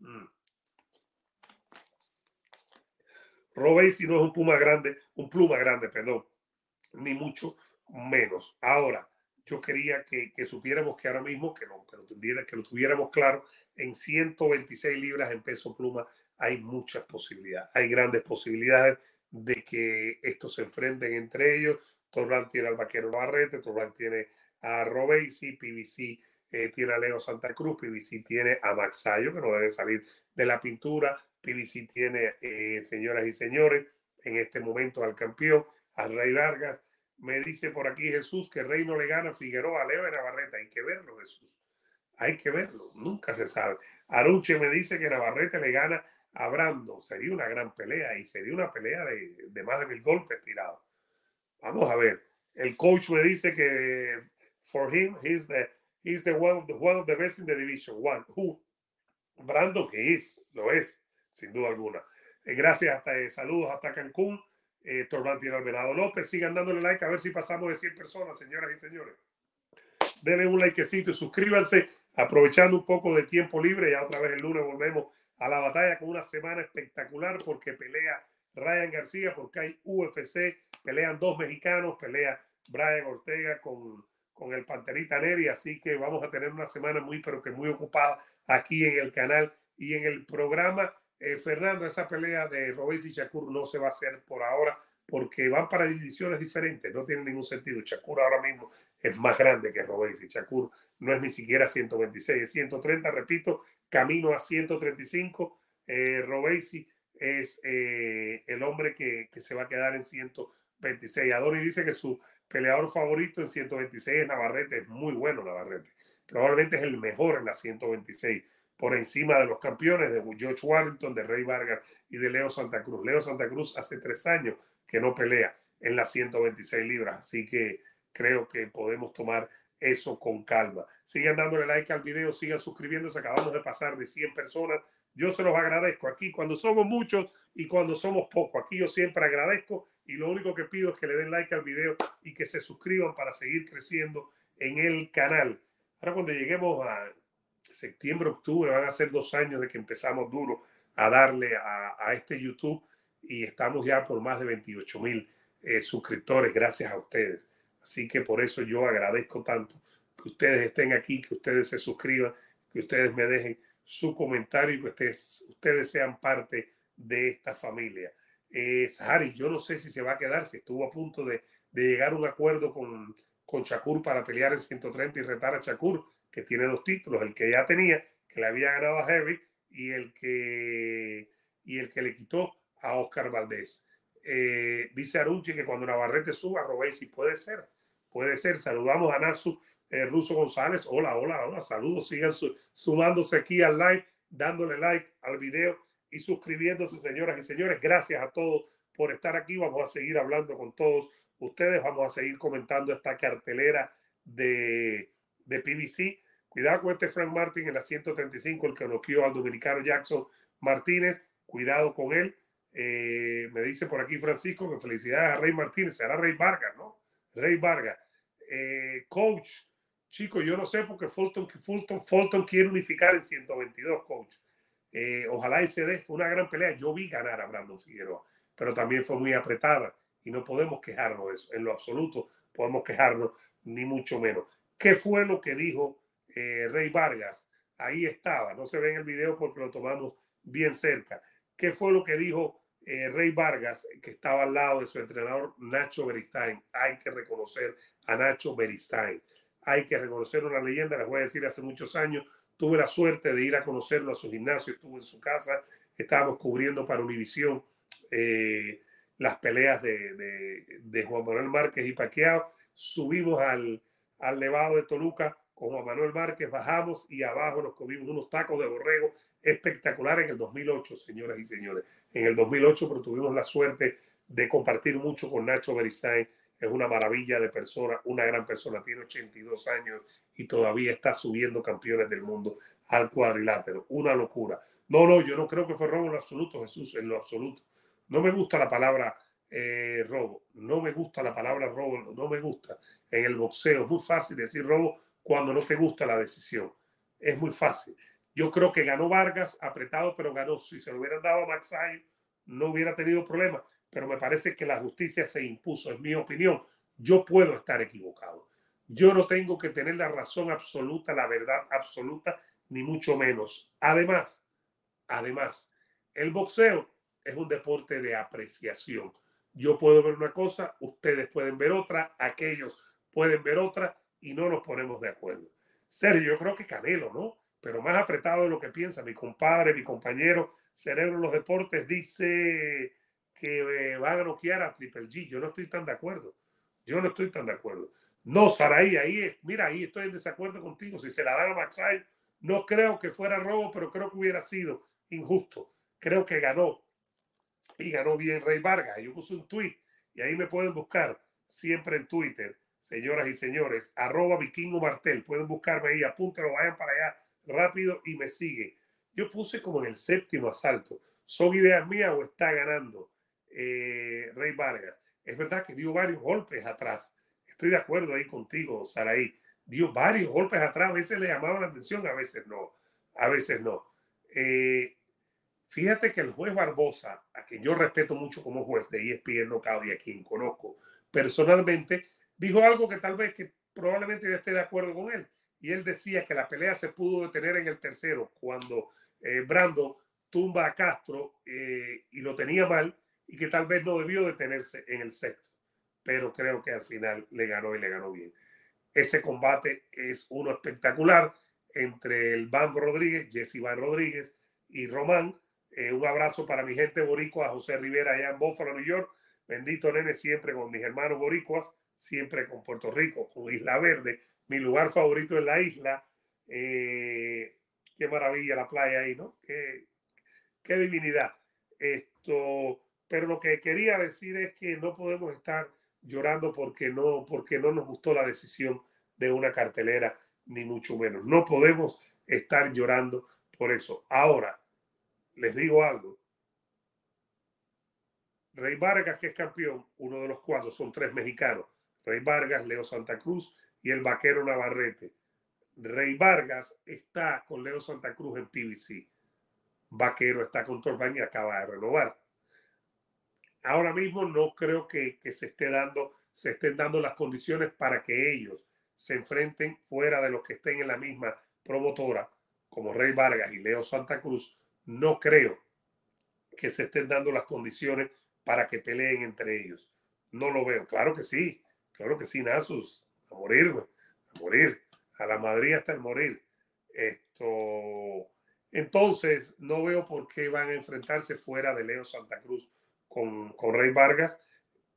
Mm. Robesi no es un pluma grande, un pluma grande, perdón, ni mucho menos. Ahora, yo quería que, supiéramos que ahora mismo, que lo, que lo, que lo tuviéramos claro, en 126 libras en peso pluma hay muchas posibilidades, hay grandes posibilidades de que estos se enfrenten entre ellos. Torrán tiene al vaquero Barrete, Torrán tiene a Robesi, PBC eh, tiene a Leo Santa Cruz, PBC tiene a Maxayo, que no debe salir de la pintura, PBC tiene, eh, señoras y señores, en este momento al campeón, al Rey Vargas, me dice por aquí Jesús que Rey no le gana Figueroa, Leo de Navarrete. Hay que verlo, Jesús. Hay que verlo. Nunca se sabe. Aruche me dice que Navarrete le gana a Brando. Sería una gran pelea y sería una pelea de, de más de mil golpes tirados. Vamos a ver. El coach me dice que for him, he's the, he's the one of the, one of the best in the division. One. Who? Brando que es, lo es, sin duda alguna. Eh, gracias, hasta, eh, saludos hasta Cancún eh, Torbantino Alvarado López. Sigan dándole like a ver si pasamos de 100 personas, señoras y señores. Denle un likecito y suscríbanse, aprovechando un poco de tiempo libre. Ya otra vez el lunes volvemos a la batalla con una semana espectacular porque pelea Ryan García, porque hay UFC, pelean dos mexicanos, pelea Brian Ortega con, con el Panterita Neri. Así que vamos a tener una semana muy, pero que muy ocupada aquí en el canal y en el programa. Eh, Fernando, esa pelea de Robert y Shakur no se va a hacer por ahora porque van para divisiones diferentes, no tiene ningún sentido. Shakur ahora mismo es más grande que Robert y Shakur no es ni siquiera 126, es 130, repito, camino a 135. eh, es eh, el hombre que, que, se va a quedar en 126. Adoni dice que su peleador favorito en 126 es Navarrete, es muy bueno Navarrete. Probablemente es el mejor en la 126, por encima de los campeones de George Warrington, de Rey Vargas y de Leo Santa Cruz. Leo Santa Cruz hace tres años que no pelea en las 126 libras, así que creo que podemos tomar eso con calma. Sigan dándole like al video, sigan suscribiéndose. Acabamos de pasar de 100 personas. Yo se los agradezco aquí cuando somos muchos y cuando somos pocos. Aquí yo siempre agradezco y lo único que pido es que le den like al video y que se suscriban para seguir creciendo en el canal. Ahora cuando lleguemos a septiembre, octubre, van a ser dos años de que empezamos duro a darle a, este YouTube y estamos ya por más de 28 mil eh, suscriptores gracias a ustedes. Así que por eso yo agradezco tanto que ustedes estén aquí, que ustedes se suscriban, que ustedes me dejen su comentario y que ustedes, ustedes sean parte de esta familia. Eh, Sahari, yo no sé si se va a quedar, si estuvo a punto de, de llegar a un acuerdo con, con Shakur para pelear en 130 y retar a Shakur, que tiene dos títulos, el que ya tenía, que le había ganado a Heavy, y el que, y el que le quitó a Oscar Valdés. Eh, dice Arunchi que cuando Navarrete suba, si puede ser, puede ser. Saludamos a Nasu eh, Russo González. Hola, hola, hola, saludos. Sigan sumándose aquí al live, dándole like al video y suscribiéndose, señoras y señores. Gracias a todos por estar aquí. Vamos a seguir hablando con todos ustedes. Vamos a seguir comentando esta cartelera de, de PBC. Cuidado con este Frank Martin en la 135, el que noqueó al dominicano Jackson Martínez. Cuidado con él. Eh, me dice por aquí Francisco que felicidades a Rey Martínez, será Rey Vargas, ¿no? Rey Vargas. Eh, coach, chico, yo no sé porque Fulton, Fulton, Fulton quiere unificar en 122, coach. Eh, ojalá y se dé, fue una gran pelea. Yo vi ganar a Brandon Figueroa, pero también fue muy apretada y no podemos quejarnos de eso, en lo absoluto podemos quejarnos, ni mucho menos. ¿Qué fue lo que dijo Rey Vargas? Ahí estaba, no se ve en el video porque lo tomamos bien cerca. ¿Qué fue lo que dijo eh, Rey Vargas, que estaba al lado de su entrenador Nacho Beristain. Hay que reconocer a Nacho Beristain. Hay que reconocer una leyenda, les voy a decir, hace muchos años tuve la suerte de ir a conocerlo a su gimnasio, estuvo en su casa, estábamos cubriendo para Univisión eh, las peleas de, de, Juan Manuel Márquez y Paqueado. Subimos al, al Nevado de Toluca con Juan Manuel Márquez, bajamos y abajo nos comimos unos tacos de borrego espectacular en el 2008, señoras y señores. En el 2008, pero tuvimos la suerte de compartir mucho con Nacho Beristain. Es una maravilla de persona, una gran persona, tiene 82 años y todavía está subiendo campeones del mundo al cuadrilátero. Una locura. No, no, yo no creo que fue robo en lo absoluto, Jesús, en lo absoluto. No me gusta la palabra eh, robo, no me gusta la palabra robo, no me gusta. En el boxeo es muy fácil decir robo cuando no te gusta la decisión. Es muy fácil. Yo creo que ganó Vargas, apretado, pero ganó. Si se lo hubieran dado a Maxay, no hubiera tenido problema. Pero me parece que la justicia se impuso, en mi opinión. Yo puedo estar equivocado. Yo no tengo que tener la razón absoluta, la verdad absoluta, ni mucho menos. Además, además, el boxeo es un deporte de apreciación. Yo puedo ver una cosa, ustedes pueden ver otra, aquellos pueden ver otra y no nos ponemos de acuerdo. Sergio, yo creo que Canelo, ¿no? Pero más apretado de lo que piensa mi compadre, mi compañero Cerebro en los Deportes, dice que eh, va a noquear a Triple G. Yo no estoy tan de acuerdo. Yo no estoy tan de acuerdo. No, Saraí, ahí, mira, ahí estoy en desacuerdo contigo. Si se la dan a Maxay, no creo que fuera robo, pero creo que hubiera sido injusto. Creo que ganó. Y ganó bien Rey Vargas. Yo puse un tweet y ahí me pueden buscar siempre en Twitter señoras y señores, arroba vikingo martel. Pueden buscarme ahí, apúntalo, vayan para allá rápido y me siguen. Yo puse como en el séptimo asalto. ¿Son ideas mías o está ganando eh, Rey Vargas? Es verdad que dio varios golpes atrás. Estoy de acuerdo ahí contigo, Saraí. Dio varios golpes atrás. A veces le llamaba la atención, a veces no. A veces no. Eh, fíjate que el juez Barbosa, a quien yo respeto mucho como juez de ESPN Knockout y a quien conozco personalmente, dijo algo que tal vez que probablemente yo esté de acuerdo con él. Y él decía que la pelea se pudo detener en el tercero cuando eh, Brando tumba a Castro eh, y lo tenía mal y que tal vez no debió detenerse en el sexto. Pero creo que al final le ganó y le ganó bien. Ese combate es uno espectacular entre el Van Rodríguez, Jesse Van Rodríguez y Román. Eh, un abrazo para mi gente boricua, José Rivera, allá en Buffalo, New York. Bendito nene, siempre con mis hermanos boricuas, siempre con Puerto Rico, con Isla Verde, mi lugar favorito en la isla. Eh, qué maravilla la playa ahí, ¿no? Qué, qué divinidad. Esto, pero lo que quería decir es que no podemos estar llorando porque no, porque no nos gustó la decisión de una cartelera, ni mucho menos. No podemos estar llorando por eso. Ahora, les digo algo. Rey Vargas, que es campeón, uno de los cuatro, son tres mexicanos. Rey Vargas, Leo Santa Cruz y el vaquero Navarrete. Rey Vargas está con Leo Santa Cruz en PBC. Vaquero está con Torbaña y acaba de renovar. Ahora mismo no creo que, se estén dando las condiciones para que ellos se enfrenten fuera de los que estén en la misma promotora, como Rey Vargas y Leo Santa Cruz. No creo que se estén dando las condiciones para que peleen entre ellos. No lo veo. Claro que sí, claro que sí, Nasus, a morir, a morir, a la Madrid hasta el morir. Esto, entonces, no veo por qué van a enfrentarse fuera de Leo Santa Cruz con, con Rey Vargas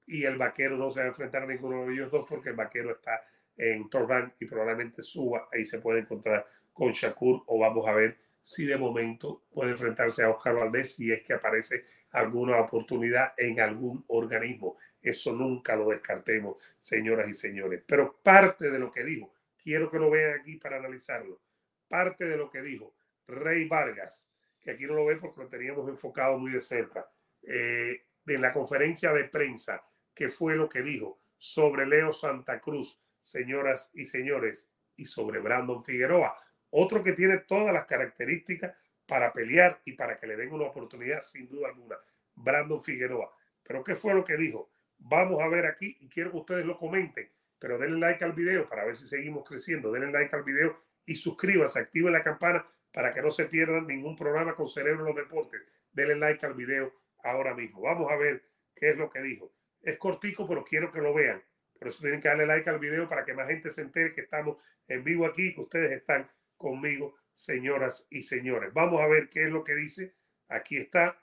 y el vaquero no se va a enfrentar a ninguno de ellos dos porque el vaquero está en Torban y probablemente suba. Ahí se puede encontrar con Shakur o vamos a ver si de momento puede enfrentarse a Oscar Valdés si es que aparece alguna oportunidad en algún organismo. Eso nunca lo descartemos, señoras y señores. Pero parte de lo que dijo, quiero que lo vean aquí para analizarlo, parte de lo que dijo Rey Vargas, que aquí no lo ven porque lo teníamos enfocado muy de cerca, eh, de la conferencia de prensa, que fue lo que dijo sobre Leo Santa Cruz, señoras y señores, y sobre Brandon Figueroa otro que tiene todas las características para pelear y para que le den una oportunidad, sin duda alguna. Brandon Figueroa. Pero ¿qué fue lo que dijo? Vamos a ver aquí y quiero que ustedes lo comenten. Pero denle like al video para ver si seguimos creciendo. Denle like al video y suscríbanse, activen la campana para que no se pierdan ningún programa con Cerebro en los Deportes. Denle like al video ahora mismo. Vamos a ver qué es lo que dijo. Es cortico, pero quiero que lo vean. Por eso tienen que darle like al video para que más gente se entere que estamos en vivo aquí, que ustedes están conmigo, señoras y señores. Vamos a ver qué es lo que dice. Aquí está.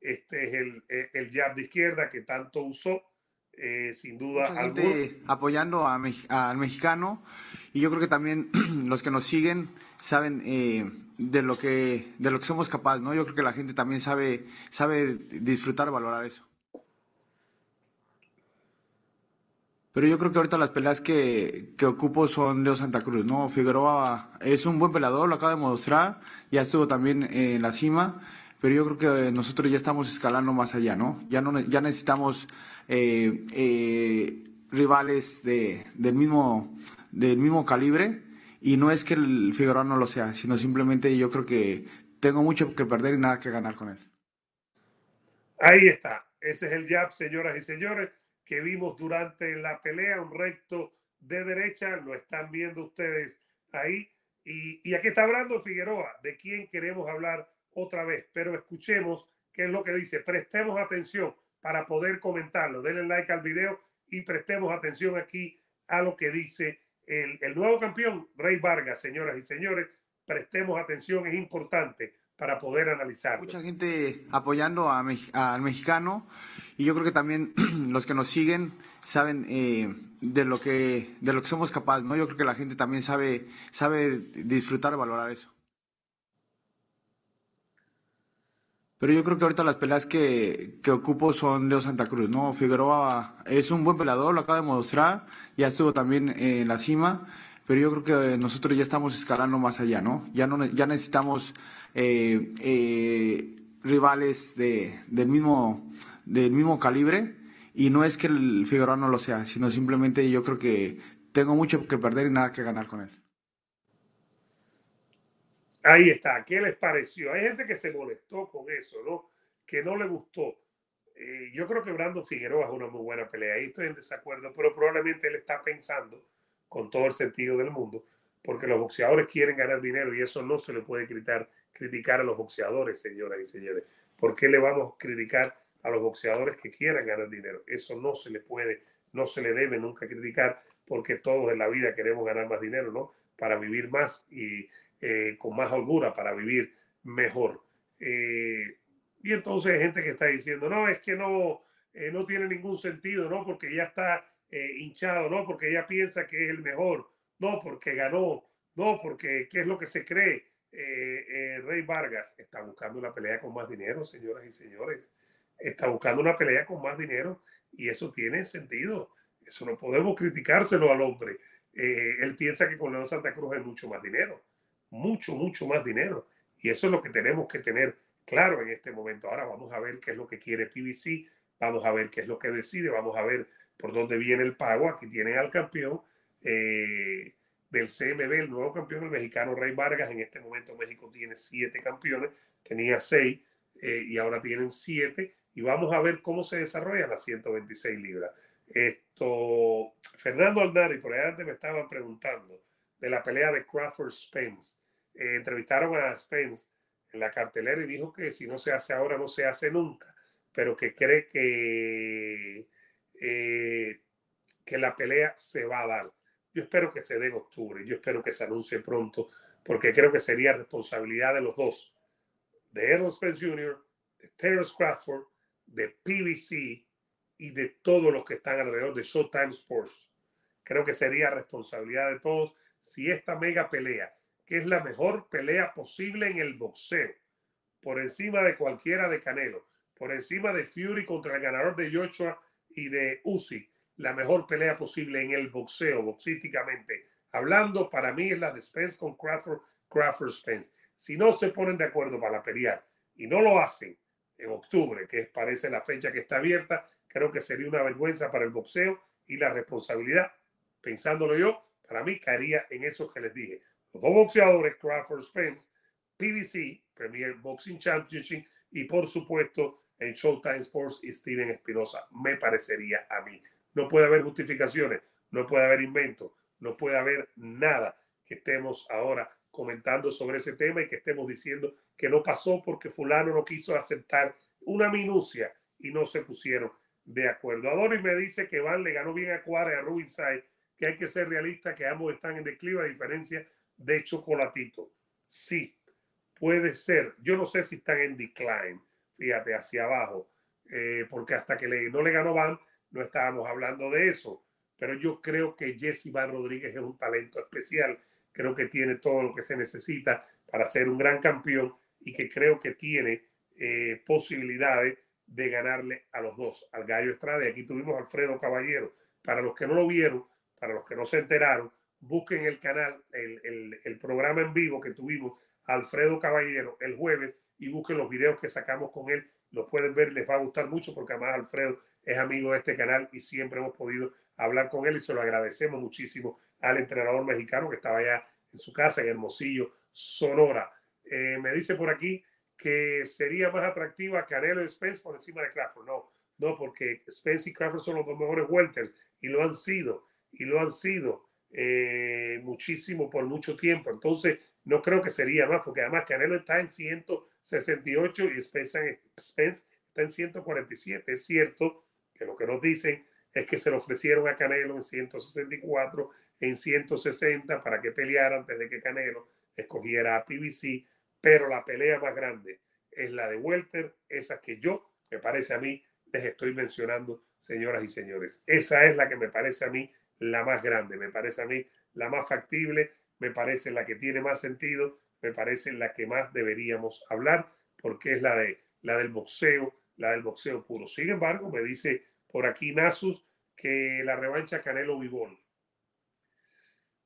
Este es el, eh, el jab de izquierda que tanto usó. Eh, sin duda apoyando al mexicano y yo creo que también los que nos siguen saben eh, de lo que de lo que somos capaces no yo creo que la gente también sabe sabe disfrutar valorar eso Pero yo creo que ahorita las peleas que, que ocupo son Leo Santa Cruz, ¿no? Figueroa es un buen peleador, lo acaba de mostrar, ya estuvo también en la cima, pero yo creo que nosotros ya estamos escalando más allá, ¿no? Ya, no, ya necesitamos eh, eh, rivales de, del, mismo, del mismo calibre, y no es que el Figueroa no lo sea, sino simplemente yo creo que tengo mucho que perder y nada que ganar con él. Ahí está, ese es el jab, señoras y señores que vimos durante la pelea, un recto de derecha, lo están viendo ustedes ahí. Y, aquí está hablando Figueroa, de quién queremos hablar otra vez, pero escuchemos qué es lo que dice. Prestemos atención para poder comentarlo. Denle like al video y prestemos atención aquí a lo que dice el, nuevo campeón, Rey Vargas, señoras y señores. Prestemos atención, es importante para poder analizar. Mucha gente apoyando a, al mexicano y yo creo que también los que nos siguen saben eh, de lo que de lo que somos capaces, ¿no? Yo creo que la gente también sabe sabe disfrutar, valorar eso. Pero yo creo que ahorita las peleas que, que ocupo son Leo Santa Cruz, ¿no? Figueroa es un buen peleador, lo acaba de mostrar, ya estuvo también en la cima, pero yo creo que nosotros ya estamos escalando más allá, ¿no? Ya, no, ya necesitamos eh, eh, rivales de, del, mismo, del mismo calibre. Y no es que el Figueroa no lo sea, sino simplemente yo creo que tengo mucho que perder y nada que ganar con él. Ahí está. ¿Qué les pareció? Hay gente que se molestó con eso, ¿no? Que no le gustó. Eh, yo creo que Brando Figueroa es una muy buena pelea. Ahí estoy en desacuerdo, pero probablemente él está pensando con todo el sentido del mundo, porque los boxeadores quieren ganar dinero y eso no se le puede gritar criticar a los boxeadores, señoras y señores. ¿Por qué le vamos a criticar a los boxeadores que quieran ganar dinero? Eso no se le puede, no se le debe nunca criticar porque todos en la vida queremos ganar más dinero, ¿no? Para vivir más y eh, con más holgura, para vivir mejor. Eh, y entonces hay gente que está diciendo, no, es que no, eh, no tiene ningún sentido, ¿no? Porque ya está hinchado, ¿no? Porque ella piensa que es el mejor, no, porque ganó, no, porque qué es lo que se cree. Rey Vargas está buscando una pelea con más dinero, señoras y señores. Está buscando una pelea con más dinero y eso tiene sentido. Eso no podemos criticárselo al hombre. Él piensa que con León Santa Cruz hay mucho más dinero, mucho, mucho más dinero. Y eso es lo que tenemos que tener claro en este momento. Ahora vamos a ver qué es lo que quiere PBC, vamos a ver qué es lo que decide, vamos a ver por dónde viene el pago. Aquí tienen al campeón eh, del CMB, el nuevo campeón, el mexicano Rey Vargas. En este momento México tiene siete campeones, tenía seis eh, y ahora tienen siete. Y vamos a ver cómo se desarrolla las 126 libras. Esto, Fernando Aldari, por ahí antes me estaban preguntando de la pelea de Crawford Spence. Eh, entrevistaron a Spence en la cartelera y dijo que si no se hace ahora, no se hace nunca, pero que cree que, eh, que la pelea se va a dar. Yo espero que se dé en octubre, yo espero que se anuncie pronto, porque creo que sería responsabilidad de los dos, de Errol Spence Jr., de Terrence Crawford, de PBC y de todos los que están alrededor de Showtime Sports. Creo que sería responsabilidad de todos si esta mega pelea, que es la mejor pelea posible en el boxeo, por encima de cualquiera de Canelo, por encima de Fury contra el ganador de Joshua y de Uzi, la mejor pelea posible en el boxeo, boxísticamente hablando, para mí es la de Spence con Crawford, Crawford Spence. Si no se ponen de acuerdo para pelear y no lo hacen en octubre, que parece la fecha que está abierta, creo que sería una vergüenza para el boxeo y la responsabilidad, pensándolo yo, para mí caería en eso que les dije. Los dos boxeadores, Crawford Spence, PBC, Premier Boxing Championship, y por supuesto en Showtime Sports y Steven Espinosa, me parecería a mí. No puede haber justificaciones, no puede haber inventos, no puede haber nada que estemos ahora comentando sobre ese tema y que estemos diciendo que no pasó porque fulano no quiso aceptar una minucia y no se pusieron de acuerdo. Adonis me dice que Van le ganó bien a Cuara y a Rubinside, que hay que ser realista, que ambos están en declive a diferencia de Chocolatito. Sí, puede ser. Yo no sé si están en decline, fíjate, hacia abajo, eh, porque hasta que le, no le ganó Van, no estábamos hablando de eso. Pero yo creo que Jesse Van Rodríguez es un talento especial. Creo que tiene todo lo que se necesita para ser un gran campeón y que creo que tiene eh, posibilidades de ganarle a los dos, al Gallo Estrada. Y aquí tuvimos Alfredo Caballero. Para los que no lo vieron, para los que no se enteraron, busquen el canal, el, el, programa en vivo que tuvimos Alfredo Caballero el jueves y busquen los videos que sacamos con él. Los pueden ver, les va a gustar mucho porque además Alfredo es amigo de este canal y siempre hemos podido hablar con él y se lo agradecemos muchísimo al entrenador mexicano que estaba allá en su casa en Hermosillo, Sonora. Eh, me dice por aquí que sería más atractiva Canelo y Spence por encima de Crawford. No, no, porque Spence y Crawford son los dos mejores welters y lo han sido, y lo han sido eh, muchísimo por mucho tiempo. Entonces, no creo que sería más, porque además Canelo está en 168 y Spence, Spence está en 147. Es cierto que lo que nos dicen es que se lo ofrecieron a Canelo en 164, en 160 para que peleara antes de que Canelo escogiera a PBC pero la pelea más grande es la de Welter, esa que yo, me parece a mí, les estoy mencionando, señoras y señores. Esa es la que me parece a mí la más grande, me parece a mí la más factible, me parece la que tiene más sentido, me parece la que más deberíamos hablar, porque es la, de, la del boxeo, la del boxeo puro. Sin embargo, me dice por aquí Nasus que la revancha Canelo Vivol.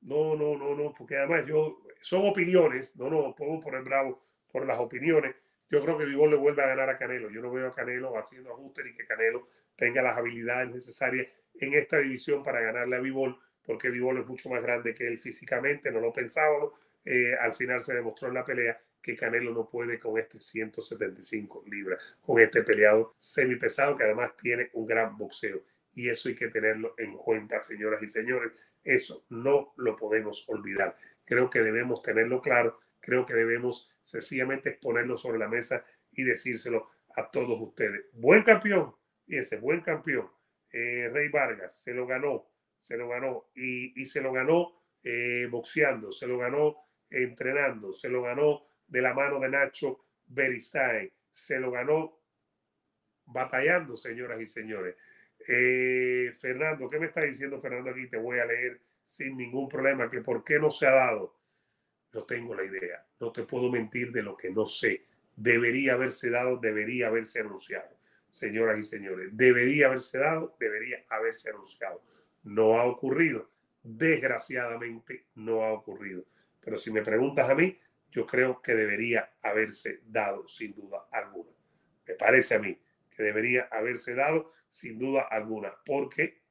No, no, no, no, porque además yo son opiniones, no nos podemos poner bravo por las opiniones. Yo creo que Vivol le vuelve a ganar a Canelo. Yo no veo a Canelo haciendo ajustes y que Canelo tenga las habilidades necesarias en esta división para ganarle a Vivol, porque Vivol es mucho más grande que él físicamente, no lo pensábamos. Eh, al final se demostró en la pelea que Canelo no puede con este 175 libras, con este peleado semipesado que además tiene un gran boxeo. Y eso hay que tenerlo en cuenta, señoras y señores. Eso no lo podemos olvidar. Creo que debemos tenerlo claro, creo que debemos sencillamente ponerlo sobre la mesa y decírselo a todos ustedes. Buen campeón, fíjense, buen campeón. Eh, Rey Vargas se lo ganó, se lo ganó y, se lo ganó eh, boxeando, se lo ganó entrenando, se lo ganó de la mano de Nacho Beristain. Se lo ganó batallando, señoras y señores. Eh, Fernando, ¿qué me está diciendo Fernando aquí? Te voy a leer sin ningún problema, que por qué no se ha dado. No tengo la idea, no te puedo mentir de lo que no sé. Debería haberse dado, debería haberse anunciado. Señoras y señores, debería haberse dado, debería haberse anunciado. No ha ocurrido. Desgraciadamente no ha ocurrido. Pero si me preguntas a mí, yo creo que debería haberse dado sin duda alguna. Me parece a mí que debería haberse dado sin duda alguna, porque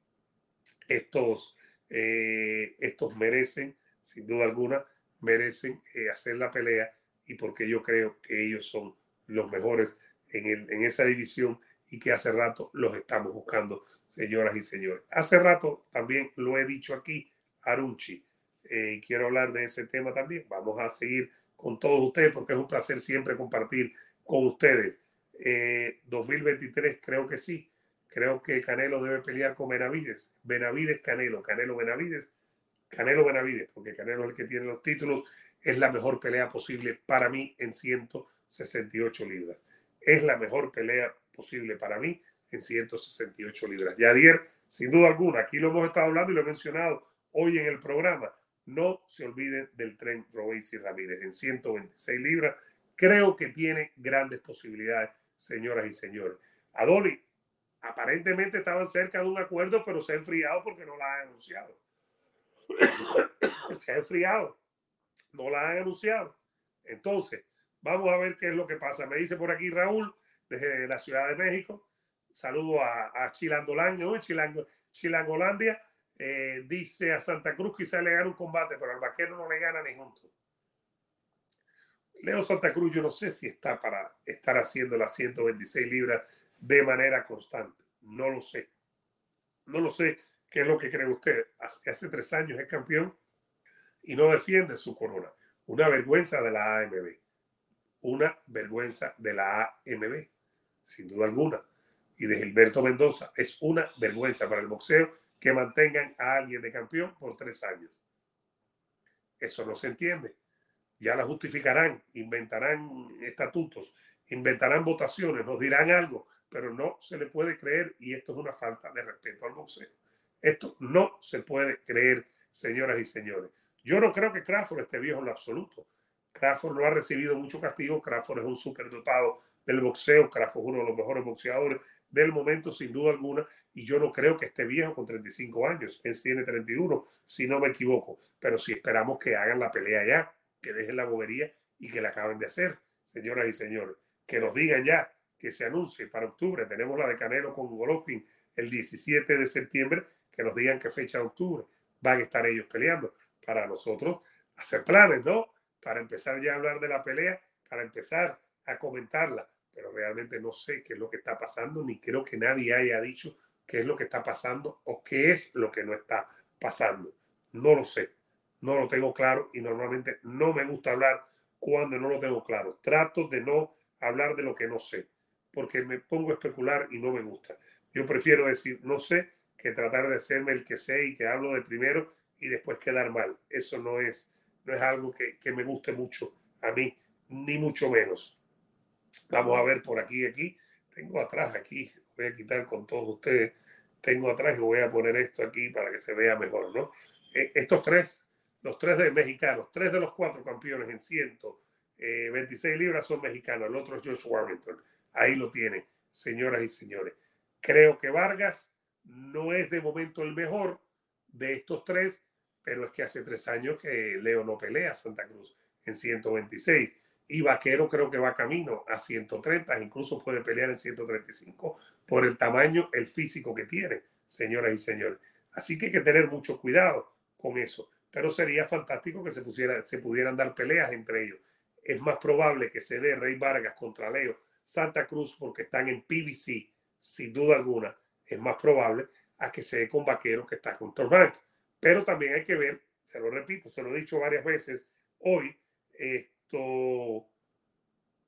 estos, eh, estos merecen, sin duda alguna, merecen eh, hacer la pelea y porque yo creo que ellos son los mejores en, el, en esa división y que hace rato los estamos buscando, señoras y señores. Hace rato también lo he dicho aquí, Arunchi, eh, y quiero hablar de ese tema también. Vamos a seguir con todos ustedes porque es un placer siempre compartir con ustedes. 2023 eh, creo que sí. Creo que Canelo debe pelear con Benavides. Benavides, Canelo, Canelo, Benavides. Canelo, Benavides, porque Canelo es el que tiene los títulos. Es la mejor pelea posible para mí en 168 libras. Es la mejor pelea posible para mí en 168 libras. Yadier, sin duda alguna, aquí lo hemos estado hablando y lo he mencionado hoy en el programa. No se olviden del tren Robéis y Ramírez en 126 libras. Creo que tiene grandes posibilidades, señoras y señores. Adoli, aparentemente estaban cerca de un acuerdo, pero se ha enfriado porque no la han anunciado. Se ha enfriado. No la han anunciado. Entonces, vamos a ver qué es lo que pasa. Me dice por aquí Raúl, desde la Ciudad de México. Saludo a, a Chilangolandia, ¿no? Chilangolandia. Eh, dice a Santa Cruz quizá le gana un combate, pero al vaquero no le gana ni junto. Leo Santa Cruz, yo no sé si está para estar haciendo las 126 libras de manera constante. No lo sé. No lo sé qué es lo que cree usted. Hace, hace tres años es campeón y no defiende su corona. Una vergüenza de la AMB. Una vergüenza de la AMB sin duda alguna, y de Gilberto Mendoza. Es una vergüenza para el boxeo que mantengan a alguien de campeón por tres años. Eso no se entiende. Ya la justificarán, inventarán estatutos, inventarán votaciones, nos dirán algo, pero no se le puede creer y esto es una falta de respeto al boxeo. Esto no se puede creer, señoras y señores. Yo no creo que Crawford esté viejo en absoluto. Crawford no ha recibido mucho castigo. Crawford es un superdotado del boxeo. Crawford es uno de los mejores boxeadores del momento, sin duda alguna. Y yo no creo que esté viejo con 35 años. Él tiene 31, si no me equivoco. Pero si esperamos que hagan la pelea ya, que dejen la bobería y que la acaben de hacer, señoras y señores. Que nos digan ya, que se anuncie para octubre. Tenemos la de Canelo con Golovkin el 17 de septiembre. Que nos digan qué fecha de octubre van a estar ellos peleando. Para nosotros hacer planes, ¿no? para empezar ya a hablar de la pelea, para empezar a comentarla, pero realmente no sé qué es lo que está pasando, ni creo que nadie haya dicho qué es lo que está pasando o qué es lo que no está pasando. No lo sé, no lo tengo claro y normalmente no me gusta hablar cuando no lo tengo claro. Trato de no hablar de lo que no sé, porque me pongo a especular y no me gusta. Yo prefiero decir no sé que tratar de serme el que sé y que hablo de primero y después quedar mal. Eso no es no es algo que, me guste mucho a mí, ni mucho menos. Vamos a ver por aquí aquí. Tengo atrás aquí, voy a quitar con todos ustedes. Tengo atrás y voy a poner esto aquí para que se vea mejor, ¿no? Eh, estos tres, los tres de mexicanos, tres de los cuatro campeones en 126 eh, libras son mexicanos. El otro es George Warrington. Ahí lo tienen, señoras y señores. Creo que Vargas no es de momento el mejor de estos tres, pero es que hace tres años que Leo no pelea Santa Cruz en 126 y Vaquero creo que va camino a 130, incluso puede pelear en 135 por el tamaño, el físico que tiene, señoras y señores. Así que hay que tener mucho cuidado con eso, pero sería fantástico que se, pusiera, se pudieran dar peleas entre ellos. Es más probable que se dé Rey Vargas contra Leo Santa Cruz porque están en PBC, sin duda alguna, es más probable a que se dé con Vaquero que está con Torbank. Pero también hay que ver, se lo repito, se lo he dicho varias veces hoy, esto,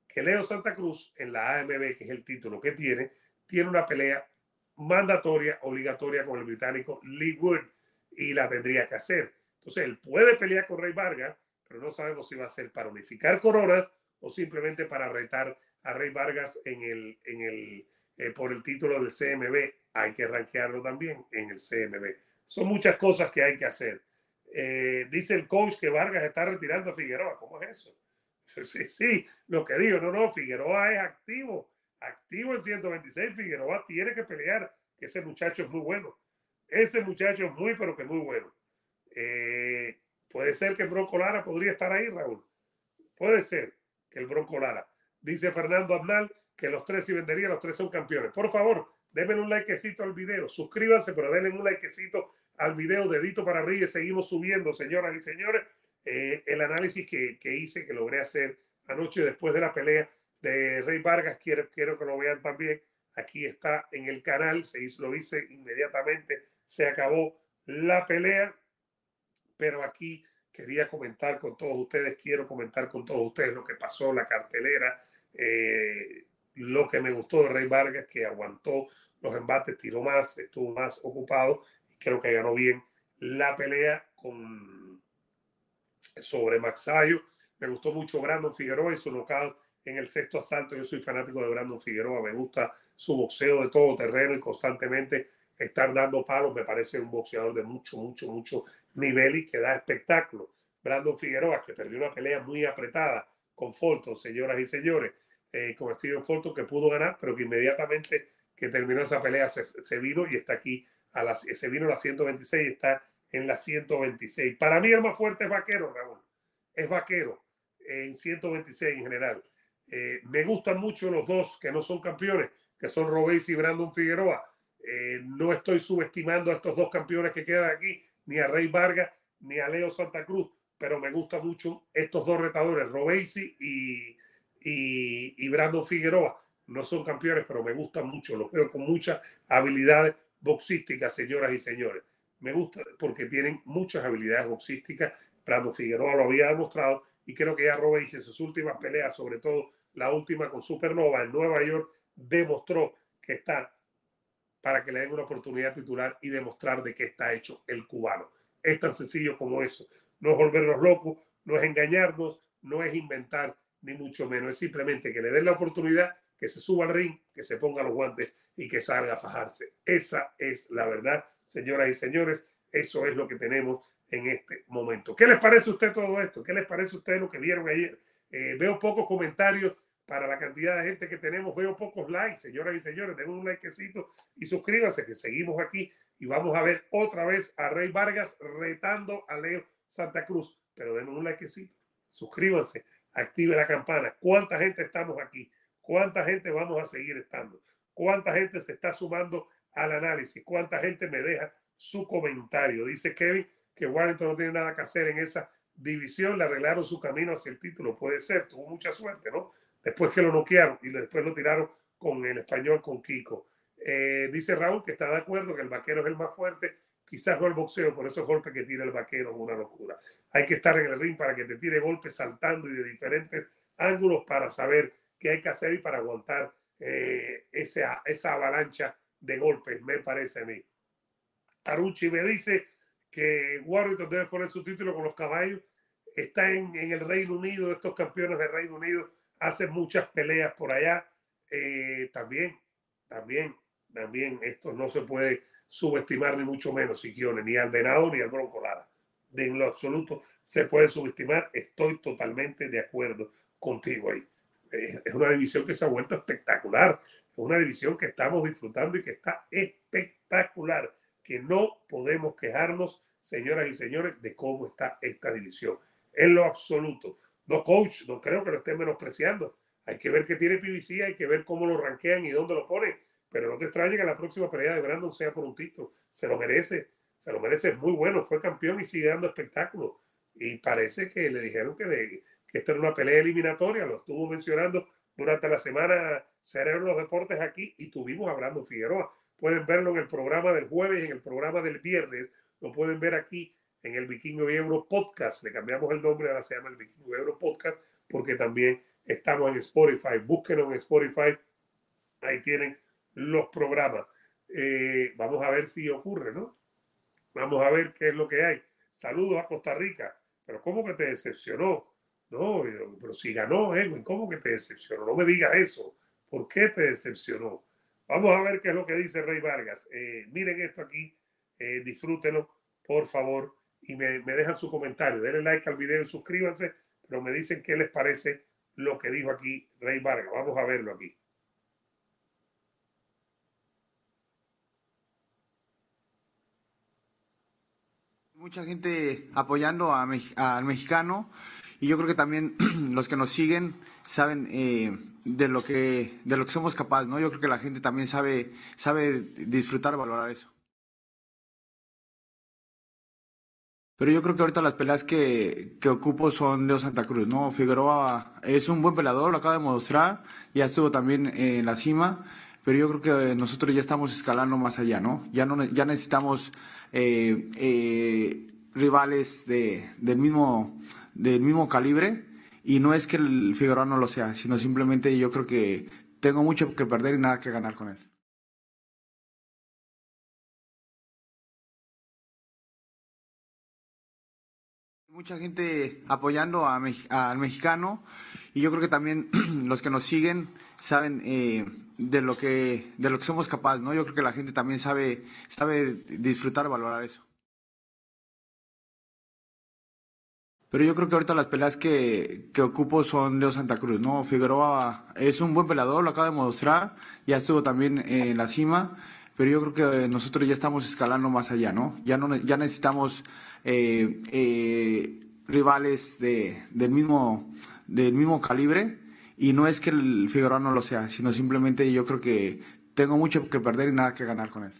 que Leo Santa Cruz en la AMB, que es el título que tiene, tiene una pelea mandatoria, obligatoria con el británico Lee Wood y la tendría que hacer. Entonces, él puede pelear con Rey Vargas, pero no sabemos si va a ser para unificar coronas o simplemente para retar a Rey Vargas en el, en el, eh, por el título del CMB. Hay que rankearlo también en el CMB. Son muchas cosas que hay que hacer. Eh, dice el coach que Vargas está retirando a Figueroa. ¿Cómo es eso? Sí, sí, lo que digo, no, no, Figueroa es activo, activo en 126. Figueroa tiene que pelear, ese muchacho es muy bueno. Ese muchacho es muy, pero que muy bueno. Eh, puede ser que el Bronco Lara podría estar ahí, Raúl. Puede ser que el Bronco Lara. Dice Fernando Abnal que los tres y vendería, los tres son campeones. Por favor, denme un likecito al video, suscríbanse, pero denle un likecito al video, dedito para arriba y seguimos subiendo, señoras y señores, eh, el análisis que, que, hice, que logré hacer anoche después de la pelea de Rey Vargas. Quiero, quiero que lo vean también. Aquí está en el canal, se hizo, lo hice inmediatamente, se acabó la pelea, pero aquí quería comentar con todos ustedes, quiero comentar con todos ustedes lo que pasó, la cartelera, eh, lo que me gustó de Rey Vargas, que aguantó los embates, tiró más, estuvo más ocupado y creo que ganó bien la pelea con sobre Maxayo. Me gustó mucho Brandon Figueroa y su local en el sexto asalto. Yo soy fanático de Brandon Figueroa, me gusta su boxeo de todo terreno y constantemente estar dando palos. Me parece un boxeador de mucho, mucho, mucho nivel y que da espectáculo. Brandon Figueroa, que perdió una pelea muy apretada con Fulton, señoras y señores, eh, con Steven Fulton, que pudo ganar, pero que inmediatamente que terminó esa pelea se, se vino y está aquí, a las, se vino a la 126 y está en la 126. Para mí el más fuerte es Vaquero, Raúl. Es Vaquero en 126 en general. Eh, me gustan mucho los dos que no son campeones, que son Robéis y Brandon Figueroa. Eh, no estoy subestimando a estos dos campeones que quedan aquí, ni a Rey Vargas, ni a Leo Santa Cruz, pero me gustan mucho estos dos retadores, Robesi y, y, y, Brandon Figueroa. No son campeones, pero me gustan mucho, los veo con muchas habilidades boxísticas, señoras y señores. Me gusta porque tienen muchas habilidades boxísticas. Brandon Figueroa lo había demostrado y creo que ya Robesi en sus últimas peleas, sobre todo la última con Supernova en Nueva York, demostró que está para que le den una oportunidad titular y demostrar de qué está hecho el cubano. Es tan sencillo como eso. No es volvernos locos, no es engañarnos, no es inventar, ni mucho menos. Es simplemente que le den la oportunidad, que se suba al ring, que se ponga los guantes y que salga a fajarse. Esa es la verdad, señoras y señores. Eso es lo que tenemos en este momento. ¿Qué les parece a usted todo esto? ¿Qué les parece a ustedes lo que vieron ayer? Eh, veo pocos comentarios para la cantidad de gente que tenemos. Veo pocos likes, señoras y señores. Den un likecito y suscríbanse que seguimos aquí y vamos a ver otra vez a Rey Vargas retando a Leo Santa Cruz. Pero den un likecito, suscríbanse, active la campana. ¿Cuánta gente estamos aquí? ¿Cuánta gente vamos a seguir estando? ¿Cuánta gente se está sumando al análisis? ¿Cuánta gente me deja su comentario? Dice Kevin que Warrington no tiene nada que hacer en esa división, le arreglaron su camino hacia el título. Puede ser, tuvo mucha suerte, ¿no? Después que lo noquearon y después lo tiraron con el español, con Kiko. Eh, dice Raúl que está de acuerdo que el vaquero es el más fuerte, quizás no el boxeo, por esos golpes que tira el vaquero es una locura. Hay que estar en el ring para que te tire golpes saltando y de diferentes ángulos para saber qué hay que hacer y para aguantar eh, esa, avalancha de golpes, me parece a mí. Aruchi me dice que Warrington debe poner su título con los caballos está en, en, el Reino Unido, estos campeones del Reino Unido hacen muchas peleas por allá. Eh, también, también, también, esto no se puede subestimar ni mucho menos, Siquiones, ni al Venado ni al Bronco Lara. De en lo absoluto se puede subestimar. Estoy totalmente de acuerdo contigo ahí. Eh, es una división que se ha vuelto espectacular. Es una división que estamos disfrutando y que está espectacular. Que no podemos quejarnos, señoras y señores, de cómo está esta división en lo absoluto. No, coach, no creo que lo estén menospreciando. Hay que ver qué tiene PBC, hay que ver cómo lo ranquean y dónde lo ponen. Pero no te extrañe que la próxima pelea de Brandon sea por un título. Se lo merece, se lo merece. Es muy bueno, fue campeón y sigue dando espectáculo. Y parece que le dijeron que, de, que esta era una pelea eliminatoria. Lo estuvo mencionando durante la semana Cerebro los Deportes aquí y tuvimos a Brandon Figueroa. Pueden verlo en el programa del jueves y en el programa del viernes. Lo pueden ver aquí en el Vikingo y Euro Podcast. Le cambiamos el nombre, ahora se llama el Vikingo y Euro Podcast, porque también estamos en Spotify. Búsquenlo en Spotify. Ahí tienen los programas. Eh, vamos a ver si ocurre, ¿no? Vamos a ver qué es lo que hay. Saludos a Costa Rica. Pero ¿cómo que te decepcionó? No, pero si ganó Edwin, ¿cómo que te decepcionó? No me digas eso. ¿Por qué te decepcionó? Vamos a ver qué es lo que dice Rey Vargas. Eh, miren esto aquí, eh, disfrútenlo, por favor, y me, me, dejan su comentario. Denle like al video suscríbanse, pero me dicen qué les parece lo que dijo aquí Rey Vargas. Vamos a verlo aquí. Mucha gente apoyando a, al mexicano y yo creo que también los que nos siguen saben eh, de lo que de lo que somos capaces, ¿no? Yo creo que la gente también sabe sabe disfrutar, valorar eso. Pero yo creo que ahorita las peleas que, que ocupo son de Santa Cruz, ¿no? Figueroa es un buen peleador, lo acaba de mostrar, ya estuvo también en la cima, pero yo creo que nosotros ya estamos escalando más allá, ¿no? Ya no ya necesitamos eh, eh, rivales de, del, mismo, del mismo calibre. Y no es que el Figueroa no lo sea, sino simplemente yo creo que tengo mucho que perder y nada que ganar con él. Mucha gente apoyando a, al mexicano y yo creo que también los que nos siguen saben eh, de lo que de lo que somos capaces, ¿no? Yo creo que la gente también sabe sabe disfrutar, valorar eso. Pero yo creo que ahorita las peleas que, que ocupo son de Santa Cruz, ¿no? Figueroa es un buen peleador, lo acaba de mostrar, ya estuvo también en la cima, pero yo creo que nosotros ya estamos escalando más allá, ¿no? Ya no ya necesitamos eh, eh, rivales de, del mismo del mismo calibre y no es que el Figueroa no lo sea, sino simplemente yo creo que tengo mucho que perder y nada que ganar con él.